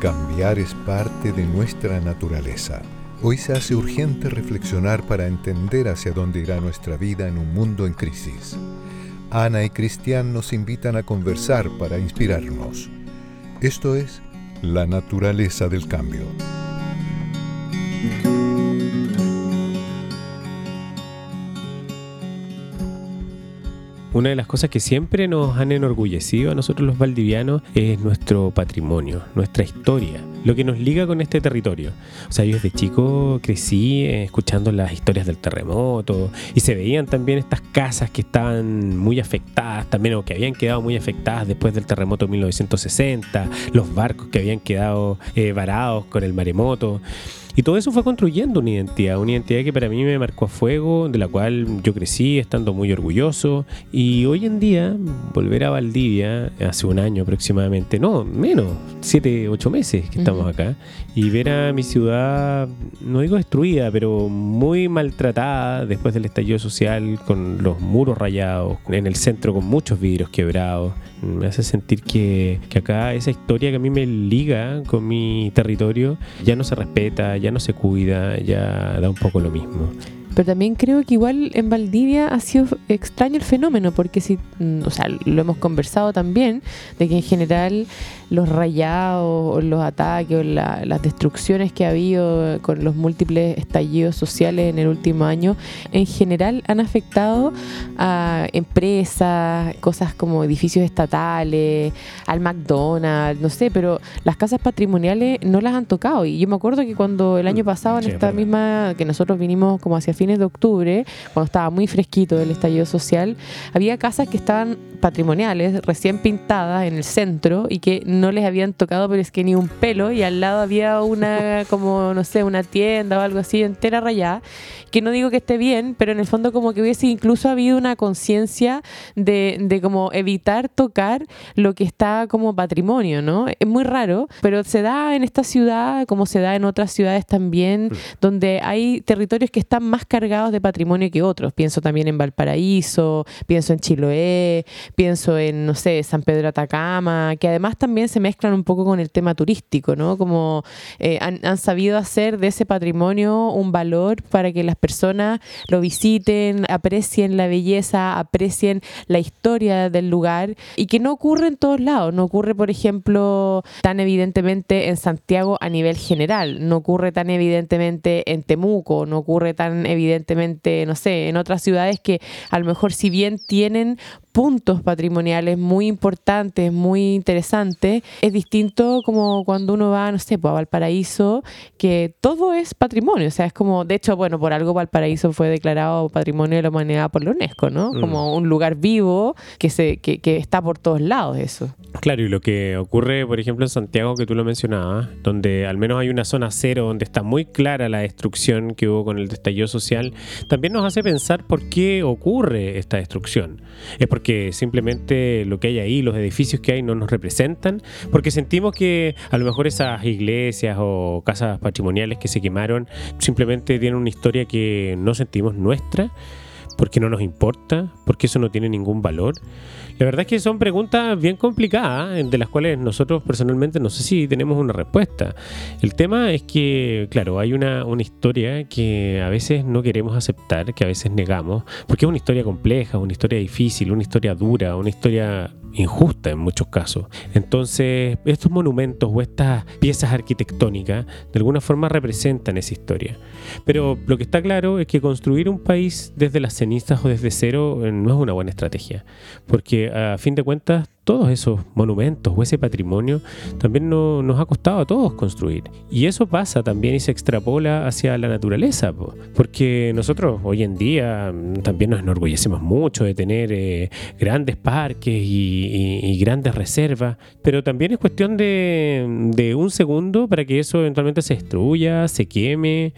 cambiar es parte de nuestra naturaleza. Hoy se hace urgente reflexionar para entender hacia dónde irá nuestra vida en un mundo en crisis. Ana y Cristian nos invitan a conversar para inspirarnos. Esto es la naturaleza del cambio. Una de las cosas que siempre nos han enorgullecido a nosotros los valdivianos es nuestro patrimonio, nuestra historia, lo que nos liga con este territorio. O sea, yo desde chico crecí eh, escuchando las historias del terremoto y se veían también estas casas que estaban muy afectadas, también o que habían quedado muy afectadas después del terremoto de 1960, los barcos que habían quedado eh, varados con el maremoto. Y todo eso fue construyendo una identidad, una identidad que para mí me marcó a fuego, de la cual yo crecí estando muy orgulloso. Y hoy en día, volver a Valdivia, hace un año aproximadamente, no, menos, siete, ocho meses que estamos acá, y ver a mi ciudad, no digo destruida, pero muy maltratada después del estallido social, con los muros rayados, en el centro con muchos vidrios quebrados, me hace sentir que, que acá esa historia que a mí me liga con mi territorio ya no se respeta, ya no se cuida, ya da un poco lo mismo. Pero también creo que igual en Valdivia ha sido extraño el fenómeno, porque si, mm, o sea, lo hemos conversado también, de que en general los rayados, los ataques, o las destrucciones que ha habido con los múltiples estallidos sociales en el último año, en general han afectado a empresas, cosas como edificios estatales, al McDonald's, no sé, pero las casas patrimoniales no las han tocado. Y yo me acuerdo que cuando el año mm, pasado, en esta misma, que nosotros vinimos como hacia fines de octubre, cuando estaba muy fresquito el estallido social, había casas que estaban patrimoniales, recién pintadas en el centro y que no les habían tocado, pero es que ni un pelo, y al lado había una, como, no sé, una tienda o algo así entera rayada, que no digo que esté bien, pero en el fondo como que hubiese incluso habido una conciencia de, de como evitar tocar lo que está como patrimonio, ¿no? Es muy raro, pero se da en esta ciudad como se da en otras ciudades también, mm. donde hay territorios que están más cargados de patrimonio que otros. Pienso también en Valparaíso, pienso en Chiloé, pienso en, no sé, San Pedro Atacama, que además también se mezclan un poco con el tema turístico, ¿no? Como eh, han, han sabido hacer de ese patrimonio un valor para que las personas lo visiten, aprecien la belleza, aprecien la historia del lugar y que no ocurre en todos lados. No ocurre, por ejemplo, tan evidentemente en Santiago a nivel general, no ocurre tan evidentemente en Temuco, no ocurre tan evidentemente, no sé, en otras ciudades que a lo mejor si bien tienen puntos patrimoniales muy importantes, muy interesantes. Es distinto como cuando uno va, no sé, pues, a Valparaíso, que todo es patrimonio. O sea, es como, de hecho, bueno, por algo Valparaíso fue declarado Patrimonio de la Humanidad por la UNESCO, ¿no? Mm. Como un lugar vivo que, se, que, que está por todos lados eso. Claro, y lo que ocurre, por ejemplo, en Santiago, que tú lo mencionabas, donde al menos hay una zona cero donde está muy clara la destrucción que hubo con el estallido social, también nos hace pensar por qué ocurre esta destrucción. Es porque porque simplemente lo que hay ahí, los edificios que hay no nos representan, porque sentimos que a lo mejor esas iglesias o casas patrimoniales que se quemaron simplemente tienen una historia que no sentimos nuestra porque no nos importa, porque eso no tiene ningún valor. La verdad es que son preguntas bien complicadas, ¿eh? de las cuales nosotros personalmente no sé si tenemos una respuesta. El tema es que, claro, hay una, una historia que a veces no queremos aceptar, que a veces negamos, porque es una historia compleja, una historia difícil, una historia dura, una historia injusta en muchos casos. Entonces, estos monumentos o estas piezas arquitectónicas de alguna forma representan esa historia. Pero lo que está claro es que construir un país desde las o desde cero eh, no es una buena estrategia, porque a fin de cuentas todos esos monumentos o ese patrimonio también nos ha costado a todos construir. Y eso pasa también y se extrapola hacia la naturaleza, porque nosotros hoy en día mm, también nos enorgullecemos mucho de tener eh, grandes parques y, grandes reservas, pero también es cuestión de, de un segundo para que eso eventualmente se destruya, se queme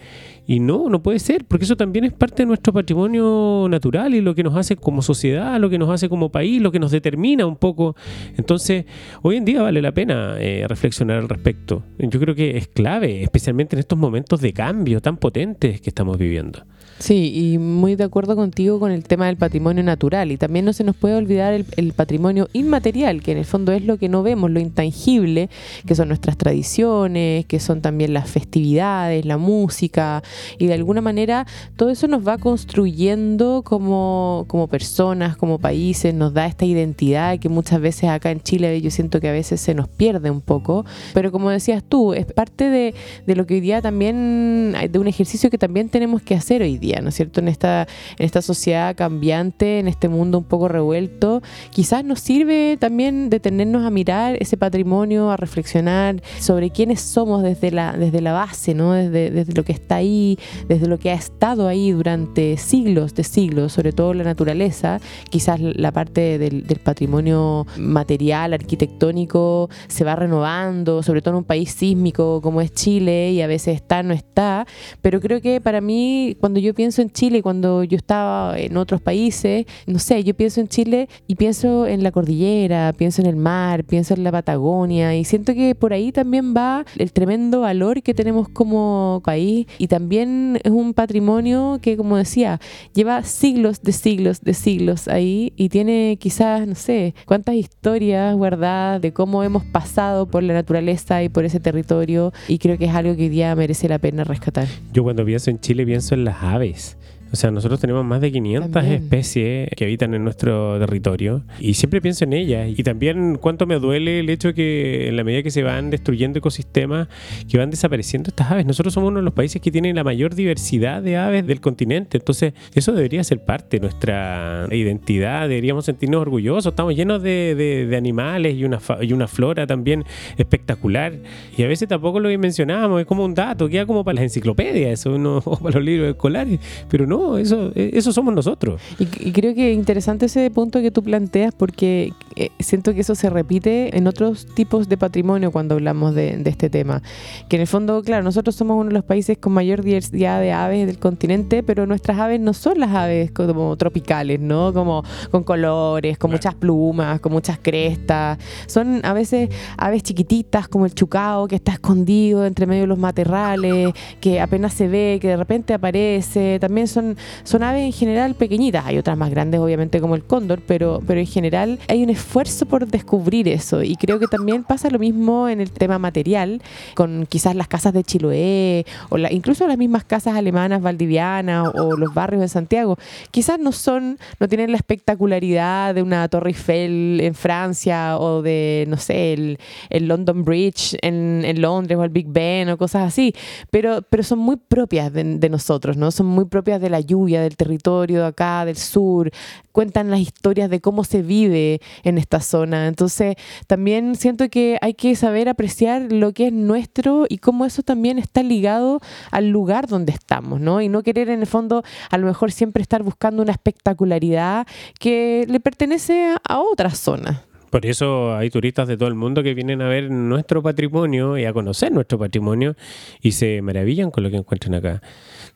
y no, no puede ser, porque eso también es parte de nuestro patrimonio natural y lo que nos hace como sociedad, lo que nos hace como país, lo que nos determina un poco. Entonces, hoy en día vale la pena eh, reflexionar al respecto. Yo creo que es clave, especialmente en estos momentos de cambio tan potentes que estamos viviendo. Sí, y muy de acuerdo contigo con el tema del patrimonio natural. Y también no se nos puede olvidar el, el, patrimonio inmaterial, que en el fondo es lo que no vemos, lo intangible, que son nuestras tradiciones, que son también las festividades, la música. Y de alguna manera todo eso nos va construyendo como, como personas, como países, nos da esta identidad que muchas veces acá en Chile yo siento que a veces se nos pierde un poco. Pero como decías tú, es parte de, de lo que hoy día también, de un ejercicio que también tenemos que hacer hoy día. ¿No es cierto? En esta, en esta sociedad cambiante, en este mundo un poco revuelto, quizás nos sirve también detenernos a mirar ese patrimonio, a reflexionar sobre quiénes somos desde la, desde la base, ¿no? Desde, desde lo que está ahí, desde lo que ha estado ahí durante siglos de siglos, sobre todo la naturaleza, quizás la parte del, del patrimonio material, arquitectónico, se va renovando, sobre todo en un país sísmico como es Chile, y a veces está, no está, pero creo que para mí, cuando yo pienso en Chile cuando yo estaba en otros países, no sé, yo pienso en Chile y pienso en la cordillera, pienso en el mar, pienso en la Patagonia y siento que por ahí también va el tremendo valor que tenemos como país y también es un patrimonio que, como decía, lleva siglos de siglos de siglos ahí y tiene quizás, no sé, cuántas historias guardadas de cómo hemos pasado por la naturaleza y por ese territorio y creo que es algo que hoy día merece la pena rescatar. Yo cuando pienso en Chile pienso en las aves sabéis. O sea, nosotros tenemos más de 500 también. especies que habitan en nuestro territorio y siempre pienso en ellas. Y también cuánto me duele el hecho que en la medida que se van destruyendo ecosistemas, que van desapareciendo estas aves. Nosotros somos uno de los países que tienen la mayor diversidad de aves del continente. Entonces, eso debería ser parte de nuestra identidad. Deberíamos sentirnos orgullosos. Estamos llenos de, de, de animales y una, y una flora también espectacular. Y a veces tampoco lo mencionábamos. Es como un dato, queda como para las enciclopedias, eso, no, o para los libros escolares. Pero no, eso, eh, eso somos nosotros. Y, y, creo que es interesante ese punto que tú planteas porque eh, siento que eso se repite en otros tipos de patrimonio cuando hablamos de, de, este tema. Que en el fondo, claro, nosotros somos uno de los países con mayor diversidad de aves del continente, pero nuestras aves no son las aves como tropicales, ¿no? Como con colores, con muchas plumas, con muchas crestas. Son a veces aves chiquititas como el chucao que está escondido entre medio de los matorrales, que apenas se ve, que de repente aparece. También son son, aves en general pequeñitas. Hay otras más grandes, obviamente, como el cóndor, pero, pero en general hay un esfuerzo por descubrir eso. Y creo que también pasa lo mismo en el tema material, con quizás las casas de Chiloé, o la, incluso las mismas casas alemanas valdivianas o, los barrios de Santiago. Quizás no son, no tienen la espectacularidad de una Torre Eiffel en Francia o de, no sé, el, el London Bridge en, en, Londres o el Big Ben o cosas así, pero, pero son muy propias de, de nosotros, ¿no? Son muy propias de la lluvia, del territorio de acá, del sur, cuentan las historias de cómo se vive en esta zona. Entonces, también siento que hay que saber apreciar lo que es nuestro y cómo eso también está ligado al lugar donde estamos, ¿no? Y no querer en el fondo a lo mejor siempre estar buscando una espectacularidad que le pertenece a, otras zonas. Por eso hay turistas de todo el mundo que vienen a ver nuestro patrimonio y a conocer nuestro patrimonio y se maravillan con lo que encuentran acá.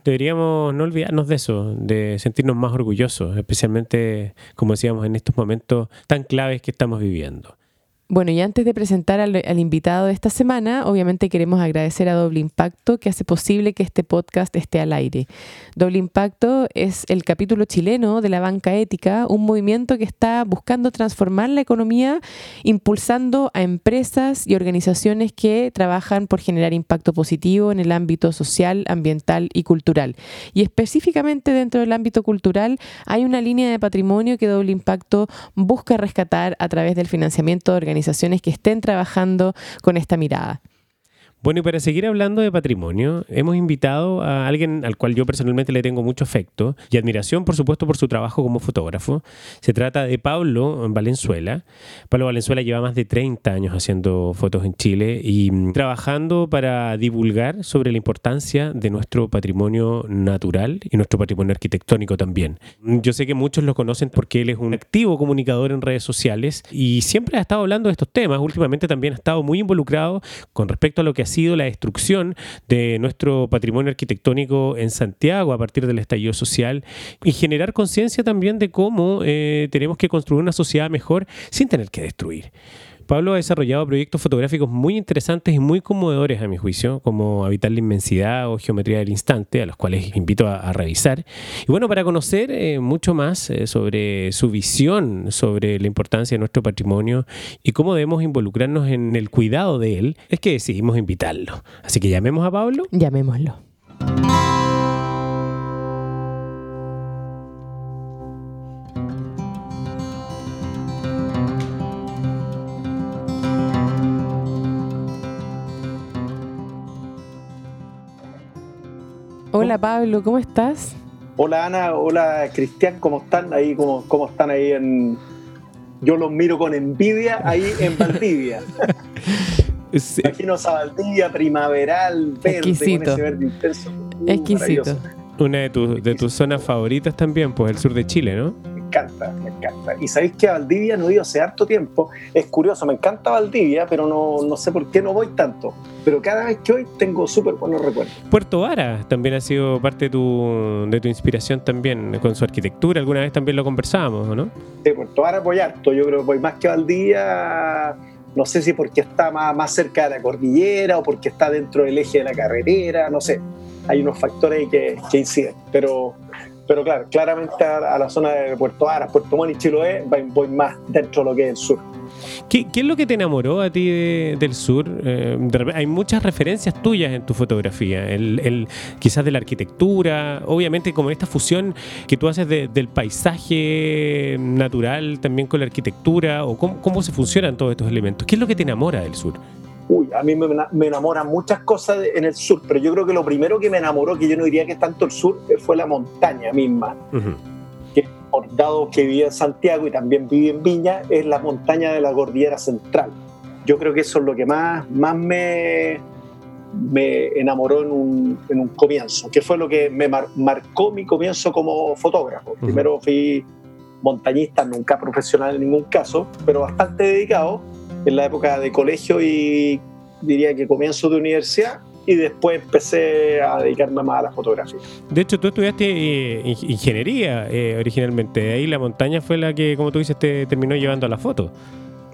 Deberíamos no olvidarnos de eso, de sentirnos más orgullosos, especialmente, como decíamos, en estos momentos tan claves que estamos viviendo. Bueno, y antes de presentar al, invitado de esta semana, obviamente queremos agradecer a Doble Impacto que hace posible que este podcast esté al aire. Doble Impacto es el capítulo chileno de la banca ética, un movimiento que está buscando transformar la economía, impulsando a empresas y organizaciones que trabajan por generar impacto positivo en el ámbito social, ambiental y cultural. Y específicamente dentro del ámbito cultural hay una línea de patrimonio que Doble Impacto busca rescatar a través del financiamiento de organizaciones organizaciones que estén trabajando con esta mirada. Bueno, y para seguir hablando de patrimonio, hemos invitado a alguien al cual yo personalmente le tengo mucho afecto y admiración, por supuesto, por su trabajo como fotógrafo. Se trata de Pablo Valenzuela. Pablo Valenzuela lleva más de 30 años haciendo fotos en Chile y mm, trabajando para divulgar sobre la importancia de nuestro patrimonio natural y nuestro patrimonio arquitectónico también. Yo sé que muchos lo conocen porque él es un activo comunicador en redes sociales y siempre ha estado hablando de estos temas. Últimamente también ha estado muy involucrado con respecto a lo que sido la destrucción de nuestro patrimonio arquitectónico en Santiago a partir del estallido social y generar conciencia también de cómo eh, tenemos que construir una sociedad mejor sin tener que destruir. Pablo ha desarrollado proyectos fotográficos muy interesantes y muy conmovedores a mi juicio, como Habitar la Inmensidad o Geometría del Instante, a los cuales invito a, revisar. Y bueno, para conocer eh, mucho más eh, sobre su visión sobre la importancia de nuestro patrimonio y cómo debemos involucrarnos en el cuidado de él, es que decidimos invitarlo. Así que llamemos a Pablo. Llamémoslo. Hola Pablo, ¿cómo estás? Hola Ana, hola Cristian, ¿cómo están ahí? ¿Cómo, cómo están ahí en... Yo los miro con envidia ahí en Valdivia. sí. Imagino a Valdivia primaveral, verde, Exquisito. con ese verde intenso. Uh, Exquisito. Una de, tus de tus zonas favoritas también, pues el sur de Chile, ¿no? Encanta, me encanta. Y sabéis que a Valdivia no he ido hace harto tiempo. Es curioso, me encanta Valdivia, pero no, no sé por qué no voy tanto. Pero cada vez que voy tengo súper buenos recuerdos. Puerto Vara también ha sido parte de tu, de tu inspiración también con su arquitectura. Alguna vez también lo conversábamos, ¿no? Sí, Puerto Vara voy harto. Yo creo que voy más que Valdivia no sé si porque está más, más, cerca de la cordillera o porque está dentro del eje de la carretera, no sé. Hay unos factores que, que inciden, pero pero claro, claramente a, la zona de Puerto Aras, Puerto Montt y Chiloé voy más dentro de lo que es el sur. ¿Qué, es lo que te enamoró a ti del sur? Eh, hay muchas referencias tuyas en tu fotografía, el, quizás de la arquitectura, obviamente como esta fusión que tú haces del paisaje natural también con la arquitectura, o cómo, cómo se funcionan todos estos elementos. ¿Qué es lo que te enamora del sur? Uy, a mí me, enamoran muchas cosas en el sur, pero yo creo que lo primero que me enamoró, que yo no diría que es tanto el sur, eh, fue la montaña misma. Que por dado que viví en Santiago y también viví en Viña, es la montaña de la cordillera central. Yo creo que eso es lo que más, más me, me enamoró en un, en un comienzo, que fue lo que me marcó mi comienzo como fotógrafo. Primero fui montañista, nunca profesional en ningún caso, pero bastante dedicado en la época de colegio y diría que comienzo de universidad y después empecé a dedicarme más a la fotografía. De hecho, tú estudiaste eh, ingeniería eh, originalmente, ahí la montaña fue la que, como tú dices, te terminó llevando a la foto.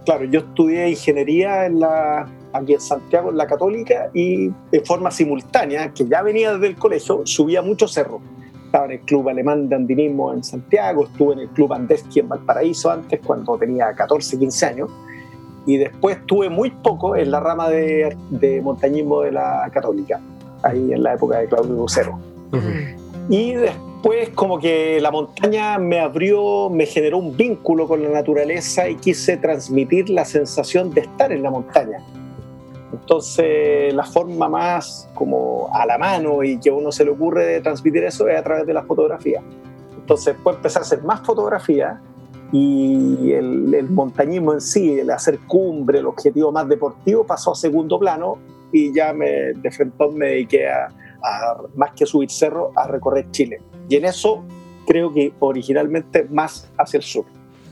Claro, yo estudié ingeniería en la, aquí en Santiago, en la Católica, y de forma simultánea, que ya venía desde el colegio, subía muchos cerros. Estaba en el Club Alemán de Andinismo en Santiago, estuve en el Club Andeski en Valparaíso antes, cuando tenía 14, 15 años y después tuve muy poco en la rama de, montañismo de la católica, ahí en la época de Claudio Lucero. Y después como que la montaña me abrió, me generó un vínculo con la naturaleza y quise transmitir la sensación de estar en la montaña. Entonces la forma más como a la mano y que a uno se le ocurre de transmitir eso es a través de la fotografía. Entonces después empecé a hacer más fotografía y el, montañismo en sí, el hacer cumbre, el objetivo más deportivo pasó a segundo plano y ya me, de frente me dediqué a, más que subir cerro, a recorrer Chile. Y en eso creo que originalmente más hacia el sur.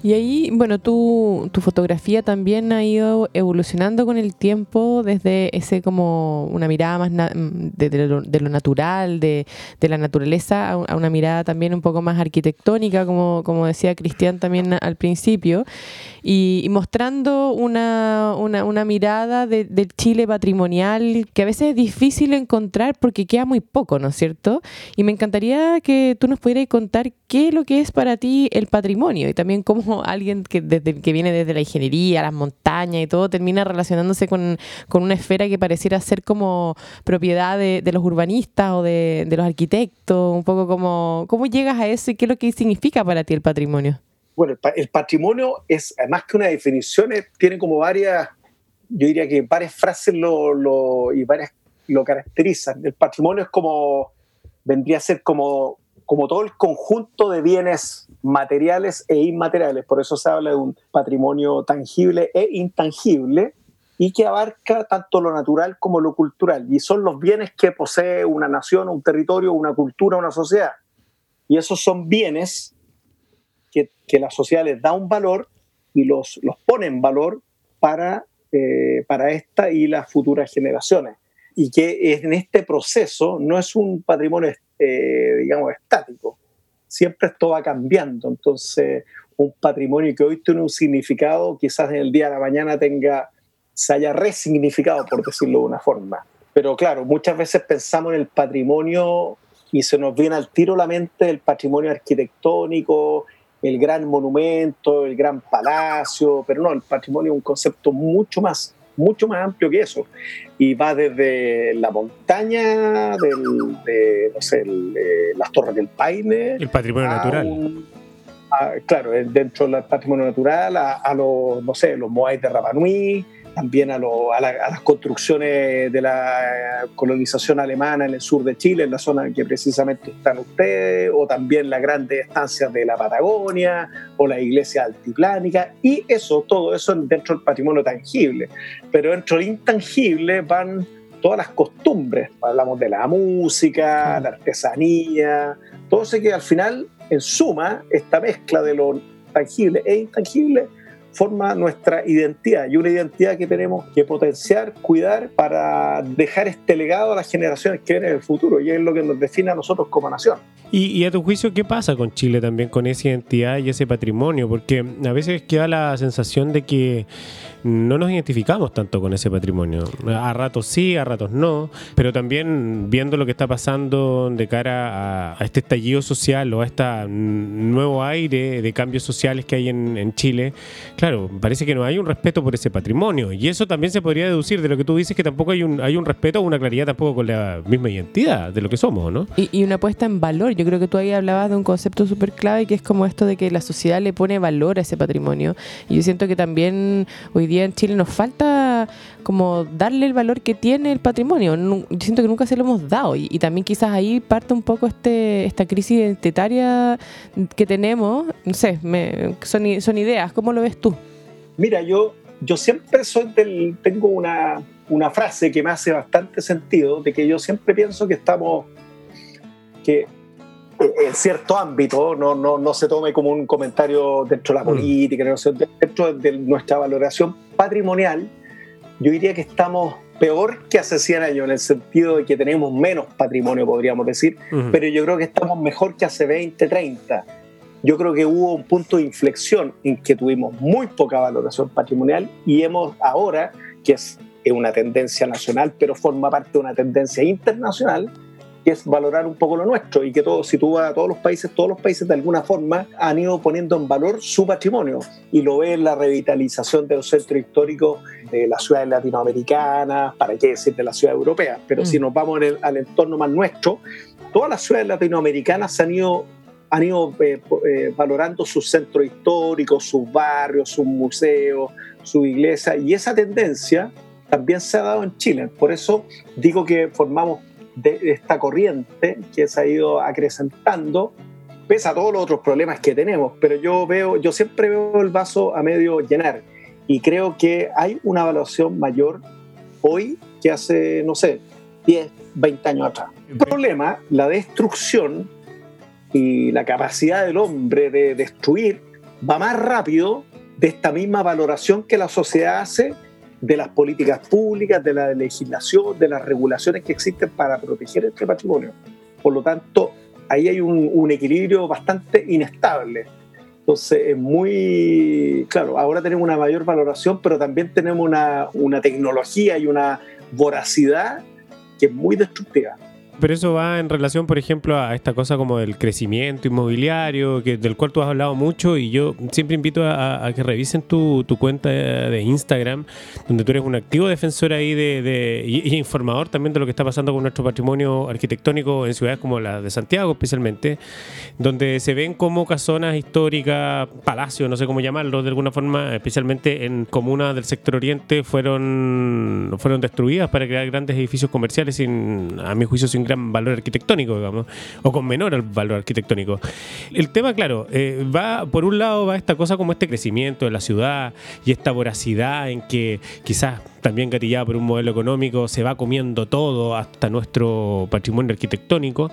Y ahí, bueno, tu, tu fotografía también ha ido evolucionando con el tiempo desde ese como una mirada más de, lo, natural, de, la naturaleza, a, una mirada también un poco más arquitectónica, como, como decía Cristian también al principio, y, mostrando una, una, mirada del Chile patrimonial que a veces es difícil encontrar porque queda muy poco, ¿no es cierto? Y me encantaría que tú nos pudieras contar qué es lo que es para ti el patrimonio y también cómo alguien que, desde, que viene desde la ingeniería, las montañas y todo, termina relacionándose con, una esfera que pareciera ser como propiedad de, los urbanistas o de, los arquitectos, un poco como, ¿cómo llegas a eso y qué es lo que significa para ti el patrimonio? Bueno, el, patrimonio es, más que una definición, tiene como varias, yo diría que varias frases lo, y varias lo caracterizan. El patrimonio es como, vendría a ser como como todo el conjunto de bienes materiales e inmateriales. Por eso se habla de un patrimonio tangible e intangible y que abarca tanto lo natural como lo cultural. Y son los bienes que posee una nación, un territorio, una cultura, una sociedad. Y esos son bienes que, la sociedad les da un valor y los, los pone en valor para, eh, para esta y las futuras generaciones. Y que en este proceso no es un patrimonio eh, digamos, estático. Siempre esto va cambiando. Entonces, un patrimonio que hoy tiene un significado, quizás en el día de la mañana tenga, se haya resignificado, por decirlo de una forma. Pero claro, muchas veces pensamos en el patrimonio y se nos viene al tiro la mente el patrimonio arquitectónico, el gran monumento, el gran palacio, pero no, el patrimonio es un concepto mucho más, mucho más amplio que eso. Y va desde la montaña, del, de, no sé, las torres del Paine. El patrimonio natural. claro, dentro del patrimonio natural, a, los, no sé, los Moais de Rapanui, también a, las construcciones de la colonización alemana en el sur de Chile, en la zona en que precisamente están ustedes, o también las grandes estancias de la Patagonia, o la iglesia altiplánica, y eso, todo eso dentro del patrimonio tangible. Pero dentro del intangible van todas las costumbres, hablamos de la música, la artesanía, todo eso que al final, en suma, esta mezcla de lo tangible e intangible, forma nuestra identidad y una identidad que tenemos que potenciar, cuidar para dejar este legado a las generaciones que vienen en el futuro y es lo que nos define a nosotros como nación. Y, a tu juicio, ¿qué pasa con Chile también, con esa identidad y ese patrimonio? Porque a veces queda la sensación de que no nos identificamos tanto con ese patrimonio. A ratos sí, a ratos no, pero también viendo lo que está pasando de cara a, este estallido social o a este nuevo aire de cambios sociales que hay en, Chile, claro, parece que no hay un respeto por ese patrimonio. Y eso también se podría deducir de lo que tú dices, que tampoco hay un, hay un respeto o una claridad tampoco con la misma identidad de lo que somos, ¿no? Y, y una puesta en valor. Yo creo que tú ahí hablabas de un concepto súper clave que es como esto de que la sociedad le pone valor a ese patrimonio. Y yo siento que también hoy en Chile nos falta como darle el valor que tiene el patrimonio. Yo siento que nunca se lo hemos dado y, también quizás ahí parte un poco este esta crisis identitaria que tenemos. No sé, son, son ideas. ¿Cómo lo ves tú? Mira, yo, yo siempre tengo una, una frase que me hace bastante sentido, de que yo siempre pienso que estamos, que en cierto ámbito, no, no, no se tome como un comentario dentro de la mm. política, dentro de nuestra valoración patrimonial, yo diría que estamos peor que hace 100 años, en el sentido de que tenemos menos patrimonio, podríamos decir, pero yo creo que estamos mejor que hace 20, 30. Yo creo que hubo un punto de inflexión en que tuvimos muy poca valoración patrimonial y hemos ahora, que es una tendencia nacional, pero forma parte de una tendencia internacional, que es valorar un poco lo nuestro y que todo, si tú vas a todos los países, todos los países de alguna forma han ido poniendo en valor su patrimonio y lo ves en la revitalización de los centros históricos de las ciudades latinoamericanas, para qué decir de las ciudades europeas, pero si mm. nos vamos al entorno más nuestro, todas las ciudades latinoamericanas han ido han ido eh, eh, valorando sus centros históricos, sus barrios, sus museos, su iglesia, y esa tendencia también se ha dado en Chile. Por eso digo que formamos de esta corriente que se ha ido acrecentando, pese a todos los otros problemas que tenemos, pero yo veo, yo siempre veo el vaso a medio llenar. Y creo que hay una evaluación mayor hoy que hace, no sé, 10, 20 años atrás. El problema, la destrucción y la capacidad del hombre de destruir va más rápido de esta misma valoración que la sociedad hace de las políticas públicas, de la legislación, de las regulaciones que existen para proteger este patrimonio. Por lo tanto, ahí hay un, equilibrio bastante inestable. Entonces, es muy, claro, ahora tenemos una mayor valoración, pero también tenemos una, una tecnología y una voracidad que es muy destructiva. Pero eso va en relación, por ejemplo, a esta cosa como del crecimiento inmobiliario, que, del cual tú has hablado mucho y yo siempre invito a, que revisen tu, cuenta de Instagram, donde tú eres un activo defensor ahí de, y, informador también de lo que está pasando con nuestro patrimonio arquitectónico en ciudades como la de Santiago especialmente, donde se ven como casonas históricas, palacios, no sé cómo llamarlo de alguna forma, especialmente en comunas del sector oriente, fueron, fueron destruidas para crear grandes edificios comerciales sin, a mi juicio, sin valor arquitectónico, digamos, o con menor valor arquitectónico. El tema, claro, eh, va, por un lado va esta cosa como este crecimiento de la ciudad y esta voracidad en que quizás también gatillada por un modelo económico, se va comiendo todo hasta nuestro patrimonio arquitectónico.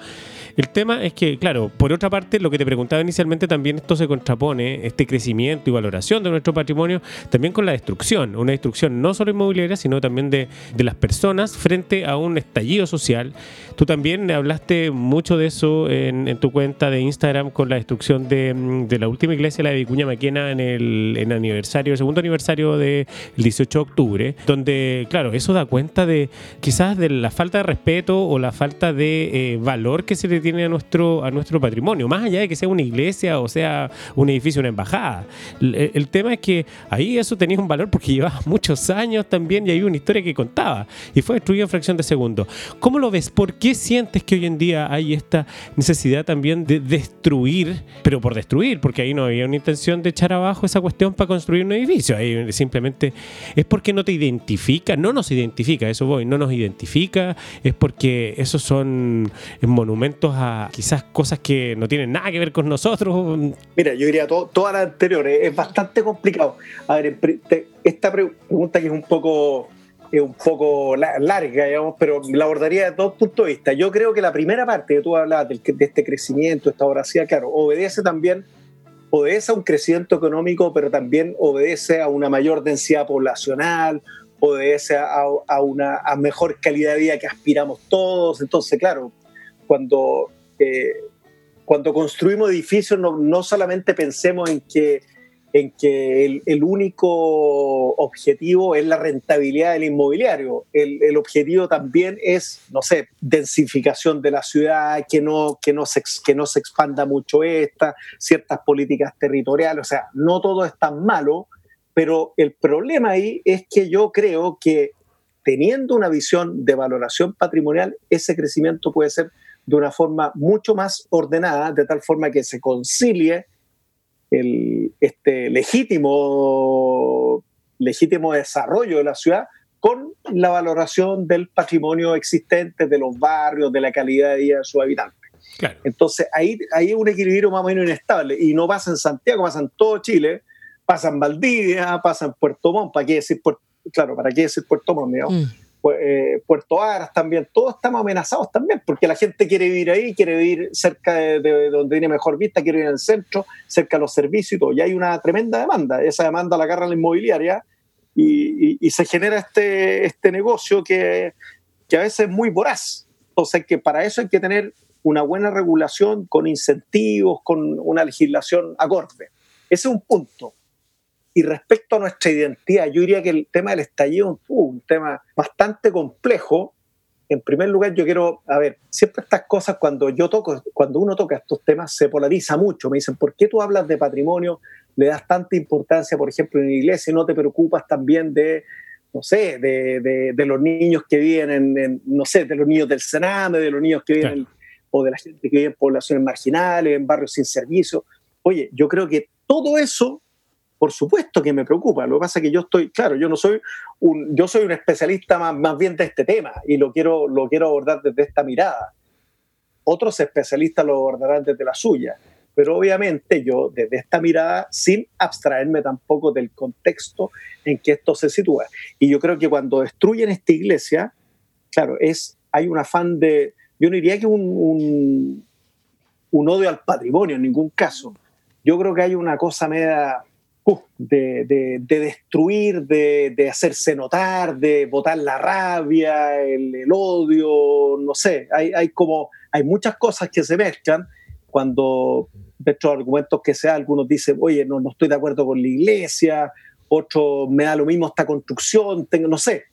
El tema es que, claro, por otra parte, lo que te preguntaba inicialmente, también esto se contrapone, este crecimiento y valoración de nuestro patrimonio, también con la destrucción, una destrucción no solo inmobiliaria, sino también de, las personas frente a un estallido social. Tú también hablaste mucho de eso en, tu cuenta de Instagram con la destrucción de, la última iglesia, la de Vicuña Maquena, en el aniversario, el segundo aniversario del 18 de octubre, donde, claro, eso da cuenta de quizás de la falta de respeto o la falta de eh, valor que se le tiene tiene a nuestro, a nuestro patrimonio, más allá de que sea una iglesia o sea un edificio, una embajada. El, tema es que ahí eso tenía un valor porque llevaba muchos años también y hay una historia que contaba y fue destruido en fracción de segundo. ¿Cómo lo ves? ¿Por qué sientes que hoy en día hay esta necesidad también de destruir, pero por destruir? Porque ahí no había una intención de echar abajo esa cuestión para construir un edificio. Ahí simplemente es porque no te identifica, no nos identifica, eso voy, no nos identifica, es porque esos son monumentos quizás cosas que no tienen nada que ver con nosotros. Mira, yo diría todo, todas las anteriores, es bastante complicado. A ver, esta pregunta que es un poco es un poco larga, digamos, pero la abordaría de dos puntos de vista. Yo creo que la primera parte que tú hablabas de, este crecimiento, esta voracidad, claro, obedece también, obedece a un crecimiento económico, pero también obedece a una mayor densidad poblacional, obedece a, a una a mejor calidad de vida que aspiramos todos. Entonces, claro, cuando, eh, cuando construimos edificios no, no, solamente pensemos en que, en que el, único objetivo es la rentabilidad del inmobiliario. El, el, objetivo también es, no sé, densificación de la ciudad, que no, que, no que no se expanda mucho esta, ciertas políticas territoriales. O sea, no todo es tan malo, pero el problema ahí es que yo creo que teniendo una visión de valoración patrimonial, ese crecimiento puede ser de una forma mucho más ordenada, de tal forma que se concilie el, este legítimo, legítimo desarrollo de la ciudad con la valoración del patrimonio existente, de los barrios, de la calidad de vida de sus habitantes. Entonces, ahí hay un equilibrio más o menos inestable. Y no pasa en Santiago, pasa en todo Chile, pasa en Valdivia, pasa en Puerto Montt. ¿Para qué decir Puerto, claro, ¿para qué decir Puerto Montt? Mm. Eh, Puerto Aras también, todos estamos amenazados también, porque la gente quiere vivir ahí, quiere vivir cerca de, donde tiene mejor vista, quiere vivir en el centro, cerca de los servicios y todo. Y hay una tremenda demanda. Esa demanda la agarra la inmobiliaria y, se genera este, este negocio que, que a veces es muy voraz. Entonces, que para eso hay que tener una buena regulación con incentivos, con una legislación acorde. Ese es un punto. Y respecto a nuestra identidad, yo diría que el tema del estallido es un tema bastante complejo. En primer lugar, yo quiero, a ver, siempre estas cosas cuando yo toco, cuando uno toca estos temas, se polariza mucho. Me dicen, ¿por qué tú hablas de patrimonio? Le das tanta importancia, por ejemplo, en la iglesia y no te preocupas también de, no sé, de, de, los niños que viven en, no sé, de los niños del Sename, de los niños que viven, o de la gente que vive en poblaciones marginales, en barrios sin servicio. Oye, yo creo que todo eso por supuesto que me preocupa. Lo que pasa es que yo estoy, claro, yo no soy un, yo soy un especialista más, más bien de este tema y lo quiero, lo quiero abordar desde esta mirada. Otros especialistas lo abordarán desde la suya. Pero obviamente yo desde esta mirada, sin abstraerme tampoco del contexto en que esto se sitúa. Y yo creo que cuando destruyen esta iglesia, claro, es, hay un afán de, yo no diría que un, un, un odio al patrimonio en ningún caso. Yo creo que hay una cosa media de, destruir, de, hacerse notar, de botar la rabia, el, odio, no sé, hay, hay, como, hay muchas cosas que se mezclan cuando dentro de argumentos que sea, algunos dicen, oye, no, no estoy de acuerdo con la iglesia, otro me da lo mismo esta construcción, tengo, no sé,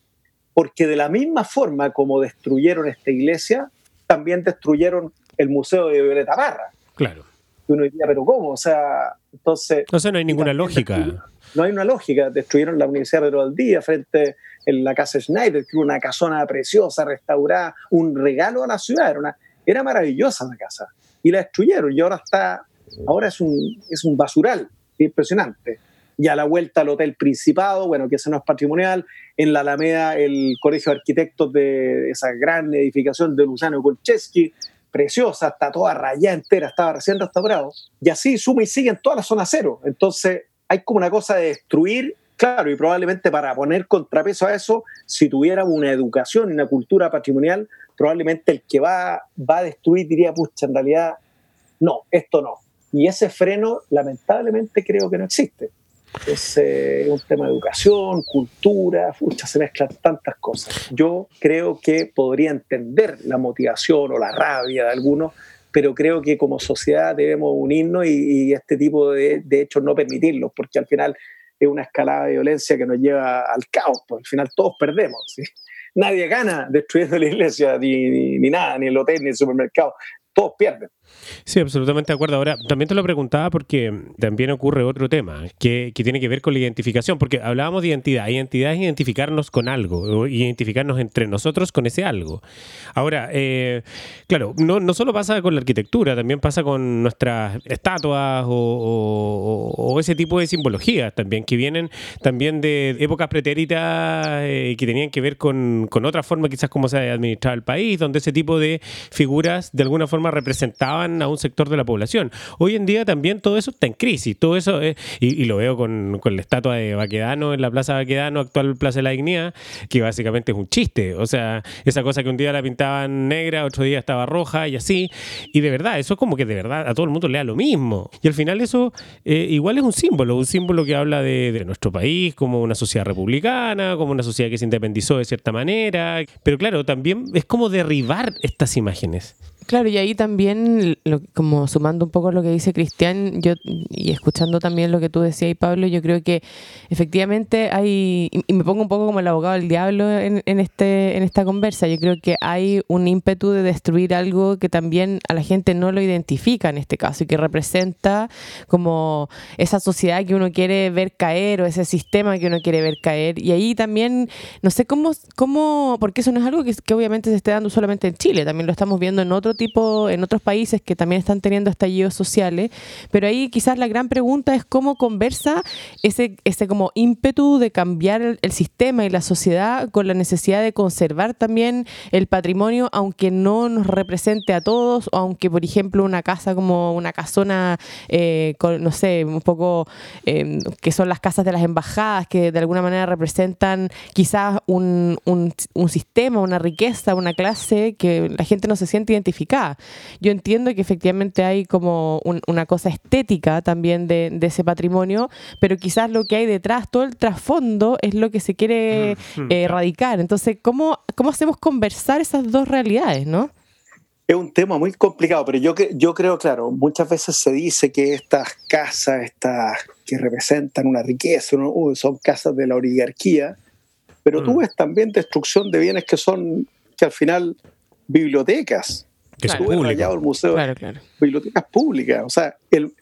porque de la misma forma como destruyeron esta iglesia, también destruyeron el Museo de Violeta Barra. Claro. Y uno diría, pero ¿cómo? O sea, entonces... Entonces no hay ninguna lógica. No hay una lógica. Destruyeron la Universidad de Pedro Día frente en la casa Schneider, que era una casona preciosa, restaurada, un regalo a la ciudad. Era, una, era maravillosa la casa. Y la destruyeron y ahora está, ahora es un, es un basural impresionante. Y a la vuelta al Hotel Principado, bueno, que ese no es patrimonial, en la Alameda el Colegio de Arquitectos de esa gran edificación de Luciano Kolcheski, preciosa, está toda rayada entera, estaba recién restaurado. Y así suma y sigue en toda la zona cero. Entonces hay como una cosa de destruir Claro, y probablemente para poner contrapeso a eso, si tuviéramos una educación y una cultura patrimonial, probablemente el que va, va a destruir diría, pucha, en realidad, no, esto no. Y ese freno, lamentablemente, creo que no existe. Es eh, un tema de educación, cultura, pucha, se mezclan tantas cosas. Yo creo que podría entender la motivación o la rabia de algunos, pero creo que como sociedad debemos unirnos y, este tipo de, de hechos no permitirlos, porque al final es una escalada de violencia que nos lleva al caos, pues al final todos perdemos. Nadie gana destruyendo la iglesia, ni, ni, nada, ni el hotel, ni el supermercado, todos pierden. Sí, absolutamente de acuerdo. Ahora, también te lo preguntaba porque también ocurre otro tema que, tiene que ver con la identificación, porque hablábamos de identidad. Identidad es identificarnos con algo, identificarnos entre nosotros con ese algo. Ahora, eh, claro, no, no, solo pasa con la arquitectura, también pasa con nuestras estatuas o, ese tipo de simbologías también, que vienen también de épocas pretéritas eh, que tenían que ver con, con otra forma quizás como se administraba el país, donde ese tipo de figuras de alguna forma representaban a un sector de la población. Hoy en día también todo eso está en crisis, todo eso, y, lo veo con, la estatua de Baquedano en la Plaza Baquedano, actual Plaza de la Dignidad, que básicamente es un chiste, o sea, esa cosa que un día la pintaban negra, otro día estaba roja y así, y de verdad, eso es como que de verdad a todo el mundo le da lo mismo. Y al final eso eh, igual es un símbolo, un símbolo que habla de nuestro país como una sociedad republicana, como una sociedad que se independizó de cierta manera, pero claro, también es como derribar estas imágenes. Claro, y ahí también, como sumando un poco lo que dice Cristian, yo y escuchando también lo que tú decías, y Pablo, yo creo que efectivamente hay, y me pongo un poco como el abogado del diablo en, este, en esta conversa, yo creo que hay un ímpetu de destruir algo que también a la gente no lo identifica en este caso y que representa como esa sociedad que uno quiere ver caer o ese sistema que uno quiere ver caer. Y ahí también, no sé cómo, cómo porque eso no es algo que, que obviamente se esté dando solamente en Chile, también lo estamos viendo en otros tipo en otros países que también están teniendo estallidos sociales, pero ahí quizás la gran pregunta es cómo conversa ese, ese como ímpetu de cambiar el, sistema y la sociedad con la necesidad de conservar también el patrimonio, aunque no nos represente a todos, o aunque, por ejemplo, una casa como una casona, eh, con, no sé, un poco, em, que son las casas de las embajadas, que de alguna manera representan quizás un, un, un sistema, una riqueza, una clase que la gente no se siente identificada yo entiendo que efectivamente hay como una cosa estética también de, ese patrimonio, pero quizás lo que hay detrás, todo el trasfondo, es lo que se quiere mm, eh, erradicar. Entonces, ¿cómo, ¿cómo hacemos conversar esas dos realidades, no? Es un tema muy complicado, pero yo, yo creo, claro, muchas veces se dice que estas casas, estas que representan una riqueza, son casas de la oligarquía, pero tú mm. ves también destrucción de bienes que son, que al final, bibliotecas, que rayado el museo. Bibliotecas públicas. O sea, el,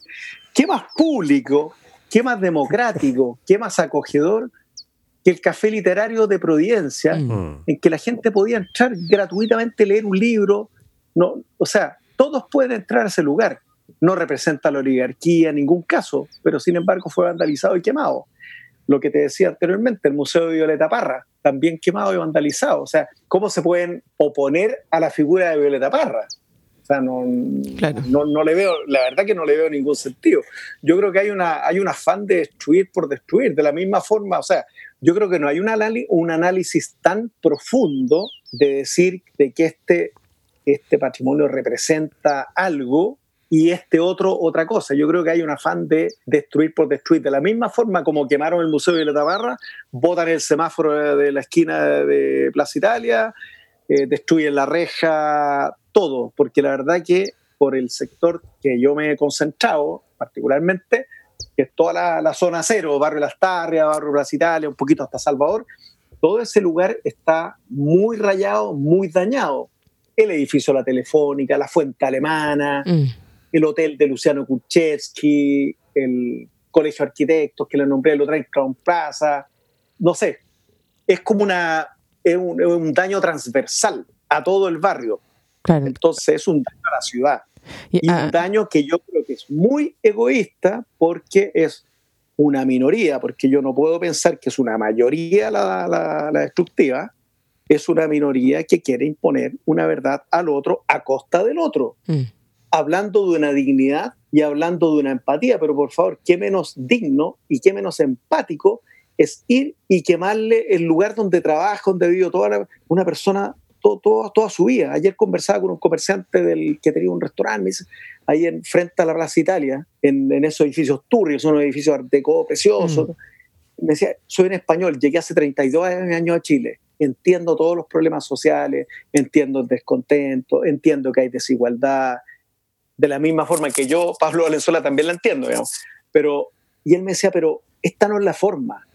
¿qué más público, qué más democrático, qué más acogedor que el café literario de Providencia, mm. en que la gente podía entrar gratuitamente, leer un libro? No, o sea, todos pueden entrar a ese lugar. No representa la oligarquía en ningún caso, pero sin embargo fue vandalizado y quemado. Lo que te decía anteriormente, el Museo de Violeta Parra, también quemado y vandalizado. O sea, ¿cómo se pueden oponer a la figura de Violeta Parra? O sea, no, no, le veo, la verdad que no le veo ningún sentido. Yo creo que hay, una, hay un afán de destruir por destruir, de la misma forma, o sea, yo creo que no hay un, un análisis tan profundo de decir de que este, este patrimonio representa algo y este otro otra cosa. Yo creo que hay un afán de destruir por destruir. De la misma forma como quemaron el Museo de la Tabarra, botan el semáforo de la esquina de Plaza Italia, eh, destruyen la reja, todo, porque la verdad que por el sector que yo me he concentrado particularmente, que es toda la, zona cero, barrio Las Tarrias, barrio Plaza Italia, un poquito hasta Salvador, todo ese lugar está muy rayado, muy dañado. El edificio la Telefónica, la fuente alemana, mm el hotel de Luciano Kuczewski, el Colegio de Arquitectos que le nombré, el otro en Crown Plaza, no sé, es como una, es un, daño transversal a todo el barrio. Entonces es un daño a la ciudad. Y, un daño que yo creo que es muy egoísta porque es una minoría, porque yo no puedo pensar que es una mayoría la, la, destructiva, es una minoría que quiere imponer una verdad al otro a costa del otro. Mm hablando de una dignidad y hablando de una empatía, pero por favor, qué menos digno y qué menos empático es ir y quemarle el lugar donde trabaja, donde vive toda una persona todo, toda su vida. Ayer conversaba con un comerciante del, que tenía un restaurante, ahí en, frente a la Plaza Italia, en, esos edificios turrios, son unos edificios de preciosos. Mm. Me decía, soy un español, llegué hace 32 años a Chile, entiendo todos los problemas sociales, entiendo el descontento, entiendo que hay desigualdad, de la misma forma que yo, Pablo Valenzuela, también la entiendo, Pero, y él me decía, pero esta no es la forma.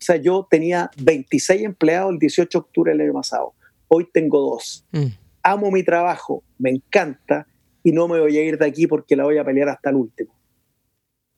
O sea, yo tenía 26 empleados el 18 de octubre del año pasado. Hoy tengo dos. Mm. Amo mi trabajo, me encanta y no me voy a ir de aquí porque la voy a pelear hasta el último.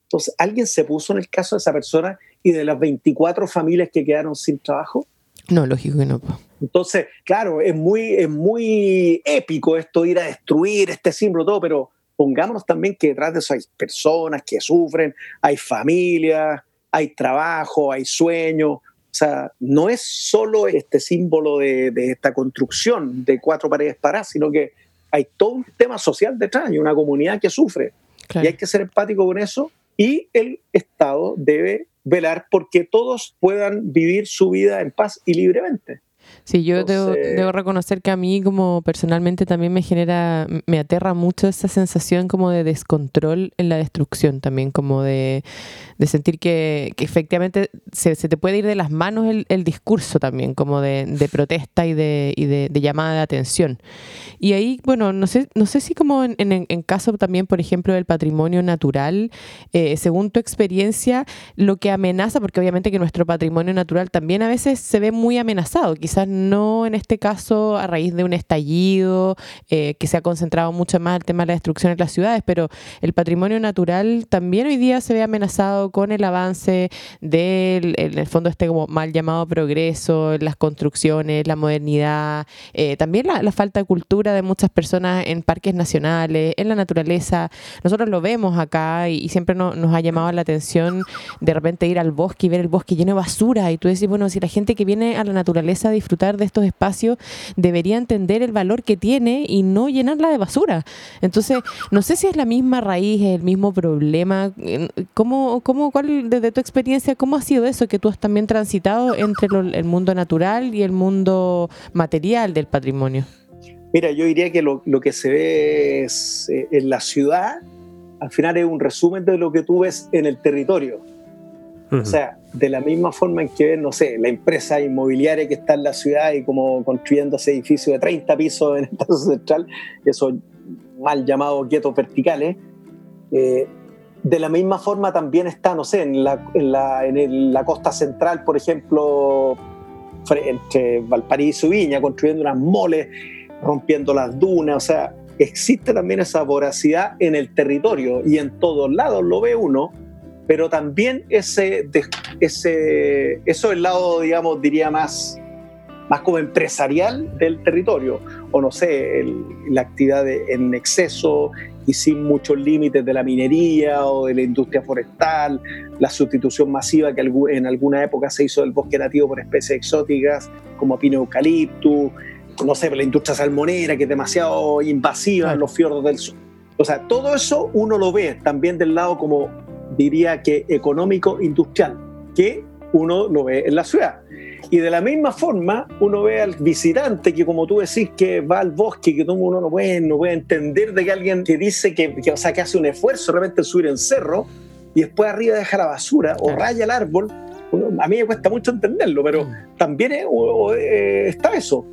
Entonces, ¿alguien se puso en el caso de esa persona y de las 24 familias que quedaron sin trabajo? No, lógico que no. Entonces, claro, es muy, es muy épico esto ir a destruir este símbolo, todo, pero pongámonos también que detrás de eso hay personas que sufren, hay familias, hay trabajo, hay sueños. O sea, no es solo este símbolo de, esta construcción de cuatro paredes paradas, sino que hay todo un tema social detrás, y una comunidad que sufre. Y hay que ser empático con eso. Y el Estado debe velar porque todos puedan vivir su vida en paz y libremente. Sí, yo debo, reconocer que a mí como personalmente también me genera, me aterra mucho esa sensación como de descontrol en la destrucción también, como de, sentir que, efectivamente se, te puede ir de las manos el, discurso también, como de, protesta y, de, y de, llamada de atención. Y ahí, bueno, no sé, no sé si como en, en, caso también, por ejemplo, del patrimonio natural, eh, según tu experiencia, lo que amenaza, porque obviamente que nuestro patrimonio natural también a veces se ve muy amenazado, quizás no en este caso a raíz de un estallido eh, que se ha concentrado mucho más el tema de la destrucción de las ciudades, pero el patrimonio natural también hoy día se ve amenazado con el avance del, en el fondo este como mal llamado progreso, las construcciones, la modernidad, eh, también la, falta de cultura de muchas personas en parques nacionales, en la naturaleza. Nosotros lo vemos acá y, siempre nos ha llamado la atención de repente ir al bosque y ver el bosque lleno de basura y tú decís, bueno, si la gente que viene a la naturaleza a disfrutar de estos espacios debería entender el valor que tiene y no llenarla de basura. Entonces, no sé si es la misma raíz, el mismo problema. ¿Cómo, cómo, cuál, desde tu experiencia, cómo ha sido eso que tú has también transitado entre el mundo natural y el mundo material del patrimonio? Mira, yo diría que lo, lo que se ve es, eh, en la ciudad, al final es un resumen de lo que tú ves en el territorio. O sea, de la misma forma en que, no sé, la empresa inmobiliaria que está en la ciudad y como construyendo ese edificio de 30 pisos en el Estado Central, esos mal llamados guetos verticales, eh, de la misma forma también está, no sé, en la, en la, en la costa central, por ejemplo, entre Valparaíso y Viña, construyendo unas moles, rompiendo las dunas, o sea, existe también esa voracidad en el territorio y en todos lados lo ve uno pero también ese, ese, eso es el lado, digamos, diría más, más como empresarial del territorio, o no sé, la actividad en exceso y sin muchos límites de la minería o de la industria forestal, la sustitución masiva que en alguna época se hizo del bosque nativo por especies exóticas como pino eucaliptus, no sé, la industria salmonera que es demasiado invasiva en los fiordos del sur. O sea, todo eso uno lo ve también del lado como diría que económico-industrial, que uno lo ve en la ciudad. Y de la misma forma, uno ve al visitante que, como tú decís, que va al bosque, que uno no puede, no puede entender de que alguien que dice que, o sea, que hace un esfuerzo realmente subir en cerro y después arriba deja la basura o raya el árbol. a mí me cuesta mucho entenderlo, pero mm. también eh, está eso.